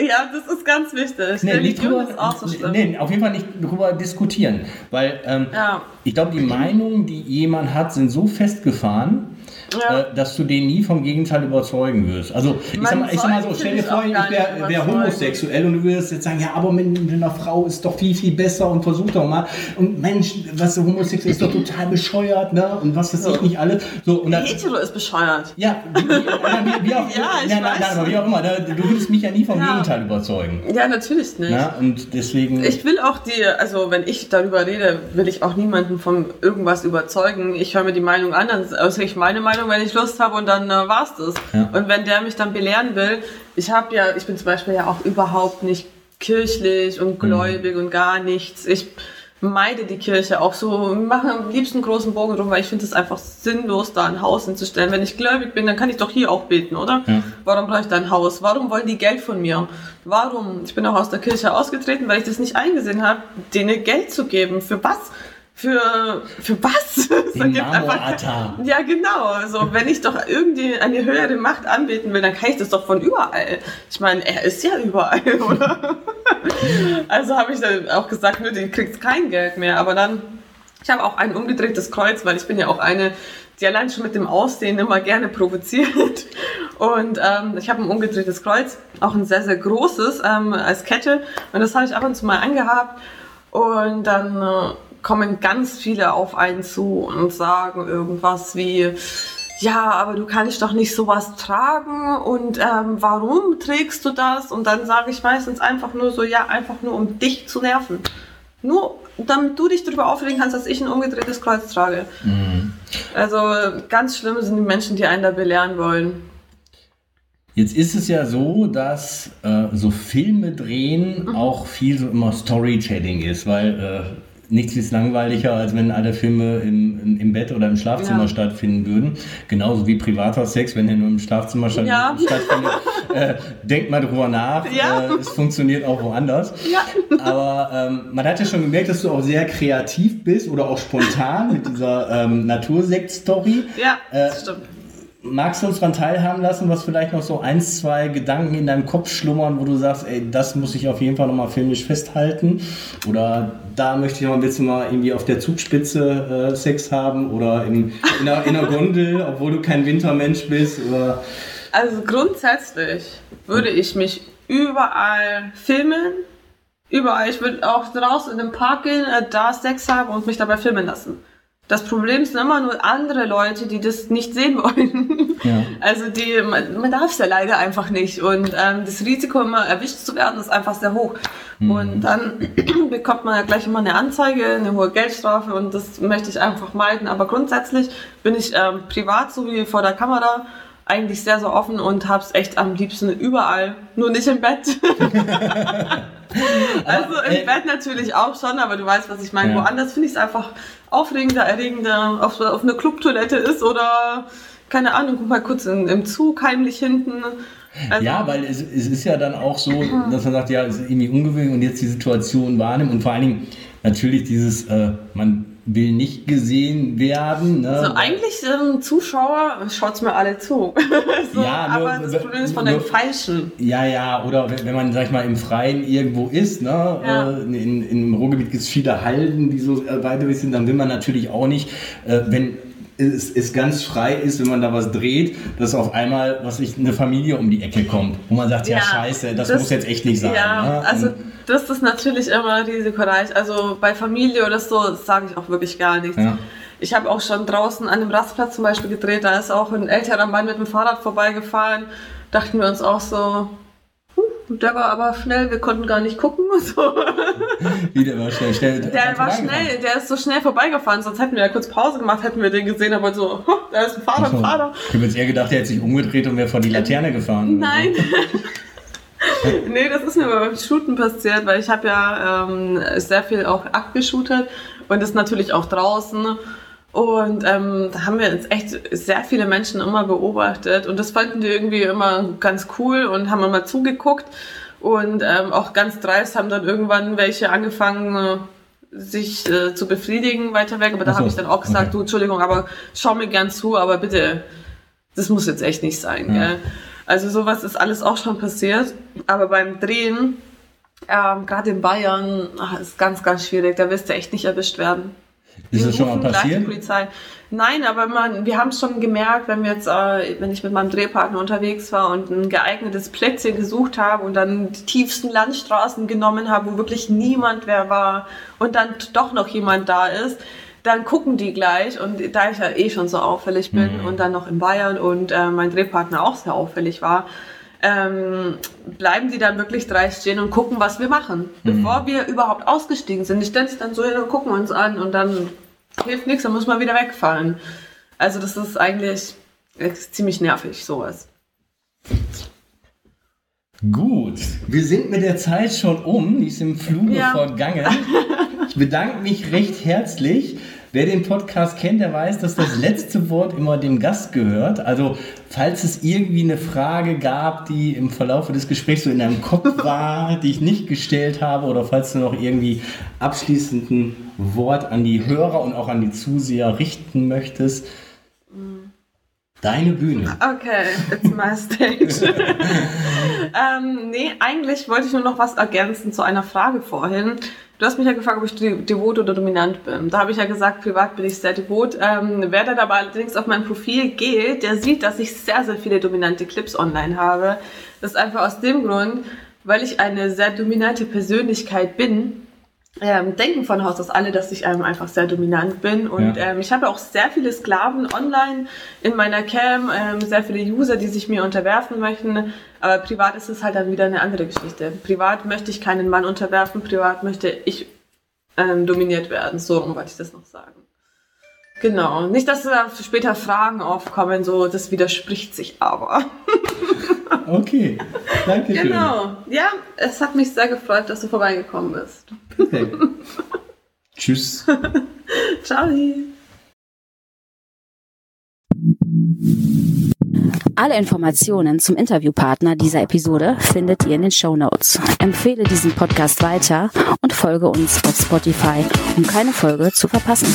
Ja, das ist ganz wichtig. Nee, nicht Religion drüber, ist auch so schlimm. nee, auf jeden Fall nicht darüber diskutieren, weil ähm, Ja. ich glaube, die Meinungen, die jemand hat, sind so festgefahren, Ja. äh, dass du den nie vom Gegenteil überzeugen wirst. Also ich sag mal, ich sag mal so, stell dir vor, ich wäre wär homosexuell und du würdest jetzt sagen, ja, aber mit, mit einer Frau ist doch viel, viel besser und versuch doch mal. Und Mensch, was so homosexuell ist doch total bescheuert, ne? Und was weiß ich nicht alles. So, und dann, Hetero ist bescheuert. ja, wie, wie, wie, wie auch, Ja, ich nein, weiß. nein, wie auch immer, du würdest mich ja nie vom Ja. Gegenteil überzeugen. Ja, natürlich nicht. Ne? Und deswegen. Ich will auch die, also wenn ich darüber rede, will ich auch niemanden von irgendwas überzeugen. Ich höre mir die Meinung an, dann äußere ich meine Meinung, wenn ich Lust habe und dann äh, war's das. Ja. Und wenn der mich dann belehren will, ich habe ja, ich bin zum Beispiel ja auch überhaupt nicht kirchlich und gläubig und gar nichts. Ich meide die Kirche auch so, mache am liebsten großen Bogen drum, weil ich finde es einfach sinnlos, da ein Haus hinzustellen. Wenn ich gläubig bin, dann kann ich doch hier auch beten, oder? Ja. Warum brauche ich da ein Haus? Warum wollen die Geld von mir? Warum? Ich bin auch aus der Kirche ausgetreten, weil ich das nicht eingesehen habe, denen Geld zu geben. Für was? Für, für was? Den einfach, ja, genau. Also, wenn ich doch irgendwie eine höhere Macht anbeten will, dann kann ich das doch von überall. Ich meine, er ist ja überall, oder? also habe ich dann auch gesagt, nö, du kriegst kein Geld mehr. Aber dann, ich habe auch ein umgedrehtes Kreuz, weil ich bin ja auch eine, die allein schon mit dem Aussehen immer gerne provoziert. Und ähm, ich habe ein umgedrehtes Kreuz, auch ein sehr, sehr großes ähm, als Kette. Und das habe ich ab und zu mal angehabt. Und dann... Äh, kommen ganz viele auf einen zu und sagen irgendwas wie, ja, aber du kannst doch nicht sowas tragen und ähm, warum trägst du das? Und dann sage ich meistens einfach nur so, ja, einfach nur um dich zu nerven. Nur damit du dich darüber aufregen kannst, dass ich ein umgedrehtes Kreuz trage. Mhm. Also ganz schlimm sind die Menschen, die einen da belehren wollen. Jetzt ist es ja so, dass äh, so Filme drehen mhm. auch viel so immer Storytelling ist, weil äh, nichts ist langweiliger, als wenn alle Filme im, im Bett oder im Schlafzimmer ja. stattfinden würden. Genauso wie privater Sex, wenn er nur im Schlafzimmer statt, ja. stattfindet. äh, denkt mal drüber nach. Ja. Äh, es funktioniert auch woanders. Aber ähm, man hat ja schon gemerkt, dass du auch sehr kreativ bist oder auch spontan mit dieser ähm, Natursekt-Story. Ja, äh, das stimmt magst du uns daran teilhaben lassen, was vielleicht noch so ein, zwei Gedanken in deinem Kopf schlummern, wo du sagst, ey, das muss ich auf jeden Fall nochmal filmisch festhalten? Oder da möchte ich mal ein bisschen mal irgendwie auf der Zugspitze äh, Sex haben oder in, in, einer, in einer Gondel, obwohl du kein Wintermensch bist? Oder? Also grundsätzlich würde ich mich überall filmen. Überall. Ich würde auch draußen in den Park gehen, äh, da Sex haben und mich dabei filmen lassen. Das Problem sind immer nur andere Leute, die das nicht sehen wollen. Ja. Also die, man, man darf es ja leider einfach nicht. Und ähm, das Risiko, immer erwischt zu werden, ist einfach sehr hoch. Mhm. Und dann bekommt man ja gleich immer eine Anzeige, eine hohe Geldstrafe und das möchte ich einfach meiden. Aber grundsätzlich bin ich ähm, privat sowie vor der Kamera eigentlich sehr, sehr offen und hab's echt am liebsten überall, nur nicht im Bett. also im äh, Bett natürlich auch schon, aber du weißt, was ich meine. Ja. Woanders finde ich es einfach aufregender, erregender, auf, auf einer Clubtoilette ist oder keine Ahnung, guck mal kurz in, im Zug heimlich hinten. Also, ja, weil es, es ist ja dann auch so, dass man sagt, ja, es ist irgendwie ungewöhnlich und jetzt die Situation wahrnimmt und vor allen Dingen natürlich dieses, äh, man will nicht gesehen werden. Ne? Also eigentlich ähm, Zuschauer schaut es mir alle zu. so, ja, nur, aber das Problem ist von nur, den Falschen. Ja, ja, oder wenn man, sag ich mal, im Freien irgendwo ist, ne? Ja. Äh, in, in, im Ruhrgebiet gibt es viele Halden, die so äh, weiter sind, dann will man natürlich auch nicht, äh, wenn es, es ganz frei ist, wenn man da was dreht, dass auf einmal, was ich, eine Familie um die Ecke kommt, wo man sagt, ja, ja scheiße, das, das, muss jetzt echt nicht sein. Ja, ne? also das ist natürlich immer risikoreich. Also bei Familie oder so sage ich auch wirklich gar nichts. Ja. Ich habe auch schon draußen an dem Rastplatz zum Beispiel gedreht, da ist auch ein älterer Mann mit dem Fahrrad vorbeigefahren. Dachten wir uns auch so, der war aber schnell, wir konnten gar nicht gucken. So. Wie der war schnell? schnell der war schnell, der ist so schnell vorbeigefahren, sonst hätten wir ja kurz Pause gemacht, hätten wir den gesehen, aber so, da ist ein Fahrer, ein Fahrer. Ich habe jetzt eher gedacht, der hätte sich umgedreht und wäre vor die Laterne gefahren. Nein. nee, das ist mir beim Shooten passiert, weil ich habe ja ähm, sehr viel auch abgeshootet und das natürlich auch draußen. Und ähm, da haben wir jetzt echt sehr viele Menschen immer beobachtet und das fanden die irgendwie immer ganz cool und haben immer zugeguckt. Und ähm, auch ganz dreist haben dann irgendwann welche angefangen, sich äh, zu befriedigen weiter weg. Aber da so, habe ich dann auch gesagt, okay. du, Entschuldigung, aber schau mir gern zu, aber bitte, das muss jetzt echt nicht sein. Ja. Also sowas ist alles auch schon passiert. Aber beim Drehen, ähm, gerade in Bayern, ach, ist ganz, ganz schwierig. Da wirst du echt nicht erwischt werden. Ist das schon mal passiert? Polizei. Nein, aber man, wir haben es schon gemerkt, wenn wir jetzt, äh, wenn ich mit meinem Drehpartner unterwegs war und ein geeignetes Plätzchen gesucht habe und dann die tiefsten Landstraßen genommen habe, wo wirklich niemand mehr war und dann doch noch jemand da ist, dann gucken die gleich und da ich ja eh schon so auffällig bin mhm. und dann noch in Bayern und äh, mein Drehpartner auch sehr auffällig war, ähm, bleiben die dann wirklich drei stehen und gucken, was wir machen, mhm. bevor wir überhaupt ausgestiegen sind. Die stellen sich dann so hin und gucken uns an und dann hilft nichts, dann muss man wieder wegfallen. Also das ist eigentlich ist ziemlich nervig, sowas. Gut, wir sind mit der Zeit schon um, die ist im Fluge ja. vergangen. bedanke mich recht herzlich. Wer den Podcast kennt, der weiß, dass das letzte Wort immer dem Gast gehört. Also, falls es irgendwie eine Frage gab, die im Verlauf des Gesprächs so in deinem Kopf war, die ich nicht gestellt habe, oder falls du noch irgendwie abschließenden Wort an die Hörer und auch an die Zuseher richten möchtest, Deine Bühne. Okay, it's my stage. ähm, nee, eigentlich wollte ich nur noch was ergänzen zu einer Frage vorhin. Du hast mich ja gefragt, ob ich devot oder dominant bin. Da habe ich ja gesagt, privat bin ich sehr devot. Ähm, wer dann aber allerdings auf mein Profil geht, der sieht, dass ich sehr, sehr viele dominante Clips online habe. Das ist einfach aus dem Grund, weil ich eine sehr dominante Persönlichkeit bin ähm, denken von Haus aus alle, dass ich ähm, einfach sehr dominant bin. Und ja. ähm, ich habe auch sehr viele Sklaven online in meiner Cam, ähm, sehr viele User, die sich mir unterwerfen möchten. Aber privat ist es halt dann wieder eine andere Geschichte. Privat möchte ich keinen Mann unterwerfen, privat möchte ich ähm, dominiert werden. So wollte ich das noch sagen. Genau. Nicht, dass da später Fragen aufkommen, so, das widerspricht sich aber. okay. Danke schön. Genau. Ja, es hat mich sehr gefreut, dass du vorbeigekommen bist. Perfekt. Tschüss. Ciao. Alle Informationen zum Interviewpartner dieser Episode findet ihr in den Show Notes. Empfehle diesen Podcast weiter und folge uns auf Spotify, um keine Folge zu verpassen.